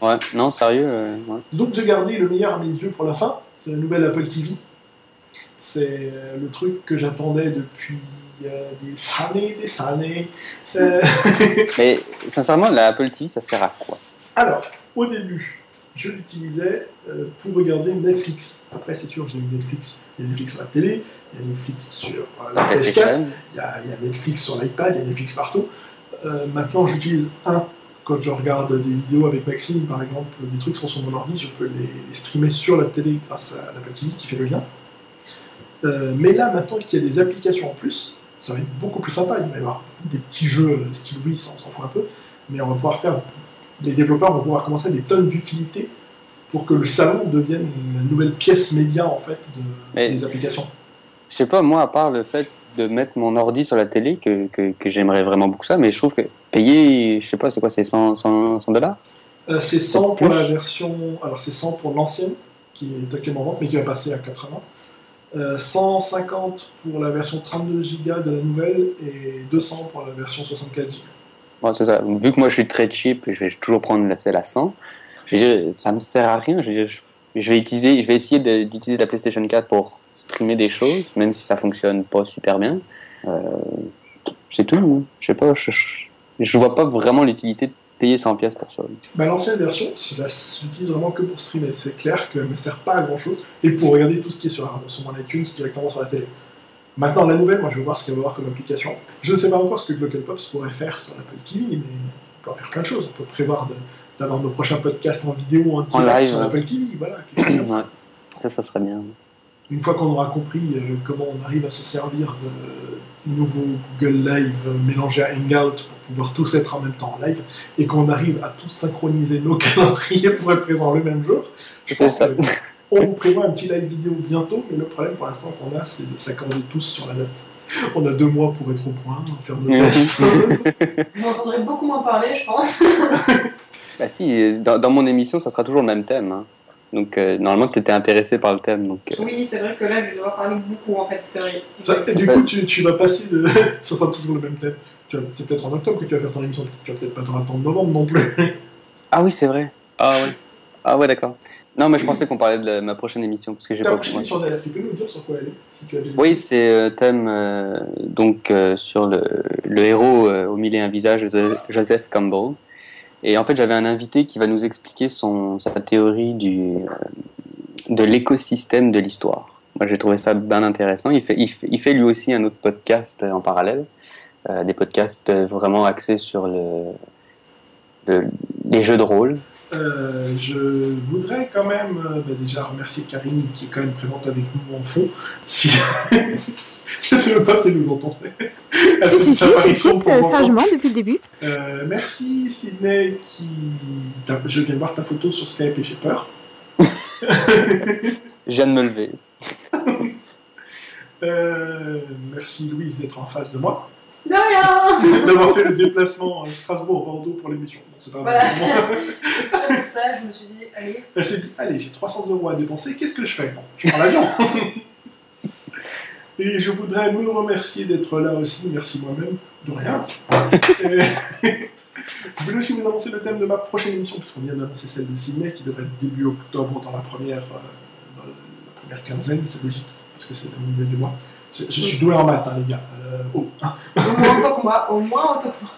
Ouais, non, sérieux. euh, ouais. Donc j'ai gardé le meilleur à mes yeux pour la fin, c'est la nouvelle Apple TV. C'est euh, le truc que j'attendais depuis euh, des années, des années. Mais sincèrement, la Apple TV, ça sert à quoi? Alors, au début, je l'utilisais euh, pour regarder Netflix. Après, c'est sûr, j'ai eu Netflix. Il y a Netflix sur la télé, il y a Netflix sur euh, la la PS4, PlayStation il y, a, il y a Netflix sur l'iPad, il y a Netflix partout. Euh, maintenant, j'utilise un. Quand je regarde des vidéos avec Maxime, par exemple, des trucs sont sur mon ordi, je peux les, les streamer sur la télé grâce à l'Apple TV qui fait le lien. Mais là, maintenant qu'il y a des applications en plus, ça va être beaucoup plus sympa. Il va y avoir des petits jeux style Wii, ça on s'en fout un peu, mais on va pouvoir faire. Les développeurs vont pouvoir commencer des tonnes d'utilités pour que le salon devienne une nouvelle pièce média en fait de, Mais- des applications. Je sais pas, moi, à part le fait de mettre mon ordi sur la télé, que, que, que j'aimerais vraiment beaucoup ça, mais je trouve que payer, je sais pas, c'est quoi, c'est 100, 100, 100 dollars? Euh, c'est 100 pour la version. Alors, c'est 100 pour l'ancienne, qui est actuellement en vente, mais qui va passer à 80. Euh, 150 pour la version 32 Go de la nouvelle et 200 pour la version 64 Go. Ça. Vu que moi, je suis très cheap, je vais toujours prendre la celle à 100. Je ça me sert à rien. Je vais utiliser, je vais essayer d'utiliser la PlayStation 4 pour streamer des choses, même si ça fonctionne pas super bien. Euh, c'est tout. hein. Je sais pas. Je, vois pas vraiment l'utilité de payer 100 pièces pour ça. Bah, l'ancienne version, je l'utilise vraiment que pour streamer. C'est clair qu'elle ne me sert pas à grand chose. Et pour regarder tout ce qui est sur, sur mon iTunes directement sur la télé. Maintenant, la nouvelle, moi je vais voir ce qu'elle va avoir comme application. Je ne sais pas encore ce que Glockenpops pourrait faire sur l'Apple TV, mais on peut en faire plein de choses. On peut prévoir d'avoir nos prochains podcasts en vidéo en direct live, sur ouais. l'Apple TV. Voilà, chose ça. Ouais. Ça, ça serait bien. Une fois qu'on aura compris euh, comment on arrive à se servir de nouveau Google Live mélangé à Hangout pour pouvoir tous être en même temps en live et qu'on arrive à tous synchroniser nos calendriers pour être présents le même jour, je pense ça. Qu'on vous prévoit un petit live vidéo bientôt, mais le problème pour l'instant qu'on a, c'est de s'accorder tous sur la date. On a deux mois pour être au point, faire nos tests. Vous m'entendrez beaucoup moins parler, je pense. Bah si, dans, dans mon émission, ça sera toujours le même thème. hein. Donc, euh, normalement, tu étais intéressé par le thème. Donc, euh, Oui, c'est vrai que là, je vais devoir parler beaucoup, en fait, c'est vrai. Et du fait- coup, tu, tu vas passer de. ça sera toujours le même thème. C'est peut-être en octobre que tu vas faire ton émission, tu vas peut-être pas t'en attendre novembre non plus. Ah oui, c'est vrai. Ah ouais. Ah ouais, d'accord. Non, mais je pensais qu'on parlait de la- ma prochaine émission parce que j'ai Ta pas. prochaine émission d'ailleurs, tu peux nous dire sur quoi elle est si tu as déjà Oui, c'est euh, thème euh, donc euh, sur le, le héros euh, au mille et un visages, Joseph- Joseph Campbell. Et en fait, j'avais un invité qui va nous expliquer son sa théorie du euh, de l'écosystème de l'histoire. Moi, j'ai trouvé ça bien intéressant. Il fait, il fait, il fait lui aussi un autre podcast euh, en parallèle, euh, des podcasts euh, vraiment axés sur le, le- les jeux de rôle. Euh, je voudrais quand même euh, bah, déjà remercier Karine qui est quand même présente avec nous en fond. Si... je sais même pas si elle nous entendait. Si, si, si, j'écoute sagement depuis le début. Euh, merci Sydney qui. Je viens de voir ta photo sur Skype et j'ai peur. Je viens de me lever. Euh, merci Louise d'être en face de moi. De rien D'avoir fait le déplacement à Strasbourg-Bordeaux pour l'émission. C'est pas Voilà, c'est pour ça, je me suis dit, allez. Elle s'est dit, allez, j'ai 300 euros à dépenser, qu'est-ce que je fais? Je prends l'avion. Et je voudrais me remercier d'être là aussi, merci moi-même, de rien. Et je voulais aussi vous annoncer le thème de ma prochaine émission, parce qu'on vient d'annoncer celle de Sydney, qui devrait être début octobre dans la première, euh, dans la première quinzaine, c'est logique, parce que c'est le milieu du mois. Je, je suis doué en maths, hein, les gars. Euh, oh, hein. Au moins autant que moi, au moins autant que moi.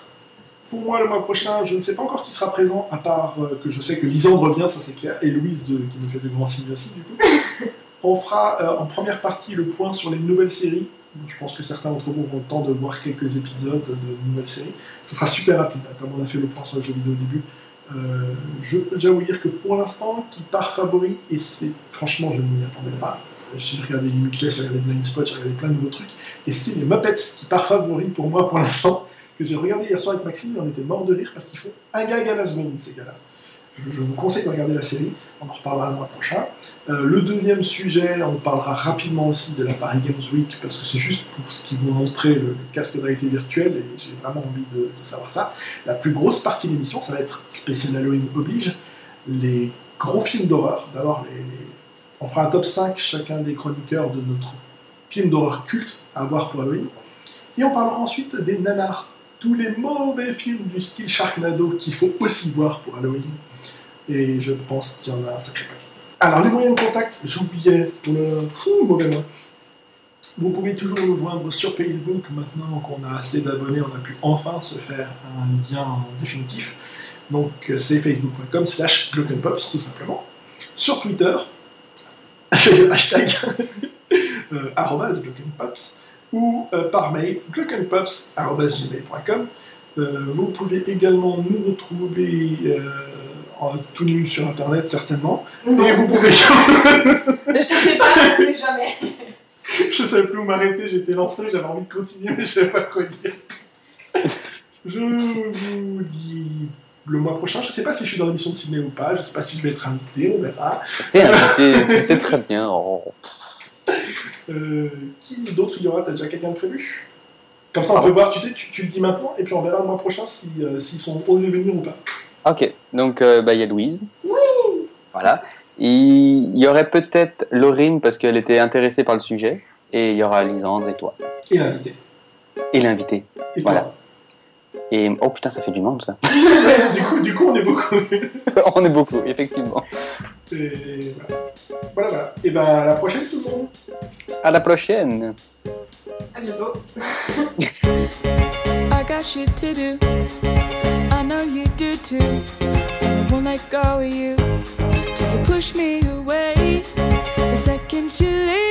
Pour moi, le mois prochain, je ne sais pas encore qui sera présent, à part euh, que je sais que Lisandre revient, ça c'est clair, et Louise de- qui me fait de grands signes aussi, du coup. On fera euh, en première partie le point sur les nouvelles séries. Je pense que certains d'entre vous auront le temps de voir quelques épisodes de nouvelles séries. Ça sera super rapide, hein, comme on a fait le point sur le jeu vidéo au début. Euh, je peux déjà vous dire que pour l'instant, qui part favori, et c'est franchement, je ne m'y attendais pas. J'ai regardé Limitless, j'ai regardé Blind Spot, j'ai regardé plein de nouveaux trucs, et c'est les Muppets qui part favori pour moi pour l'instant que j'ai regardé hier soir avec Maxime et on était mort de rire parce qu'ils font un gag à la seconde, ces gars-là. Je, vous conseille de regarder la série, on en reparlera le mois prochain. Euh, le deuxième sujet, on parlera rapidement aussi de la Paris Games Week parce que c'est juste pour ce qu'ils vont montrer le, casque de réalité virtuelle et j'ai vraiment envie de, savoir ça. La plus grosse partie de l'émission, ça va être spécial Halloween oblige, les gros films d'horreur. D'abord, les- on fera un top 5 chacun des chroniqueurs de notre film d'horreur culte à voir pour Halloween. Et on parlera ensuite des nanars tous les mauvais films du style Sharknado qu'il faut aussi voir pour Halloween. Et je pense qu'il y en a un sacré paquet. Alors, les moyens de contact, j'oubliais le Ouh, mauvais. Vous pouvez toujours nous joindre sur Facebook. Maintenant qu'on a assez d'abonnés, on a pu enfin se faire un lien en définitif. Donc, c'est facebook.com slash glockenpops, tout simplement. Sur Twitter, hashtag euh, arrobase glockenpops ou euh, par mail glockenpops.gmail.com. Euh, vous pouvez également nous retrouver euh, en tout nu sur internet certainement. Et vous pouvez. Ne cherchez pas, c'est jamais. je savais plus où m'arrêter, j'étais lancé, j'avais envie de continuer, mais je savais pas quoi dire. je vous dis le mois prochain, je sais pas si je suis dans l'émission de ciné ou pas, je sais pas si je vais être invité, on verra. T'es invité, tu sais très bien. oh. Euh, qui d'autre il y aura T'as déjà quelqu'un de prévu? Comme ça, on peut voir, tu sais, tu, tu le dis maintenant, et puis on verra le mois prochain si, euh, s'ils sont osés venir ou pas. Ok, donc euh, bah, il y a Louise. Voilà. Il y aurait peut-être Laurine parce qu'elle était intéressée par le sujet. Et il y aura Lisandre et toi. Et l'invité. Et l'invité. Et toi. Et oh putain, ça fait du monde ça. du, coup, du coup, on est beaucoup. On est beaucoup, effectivement. Et voilà. Voilà, voilà. Et ben, à la prochaine, tout le monde. À la prochaine. À bientôt. I got shit to do. I know you do too. I won't let go of you till you push me away. The second you leave.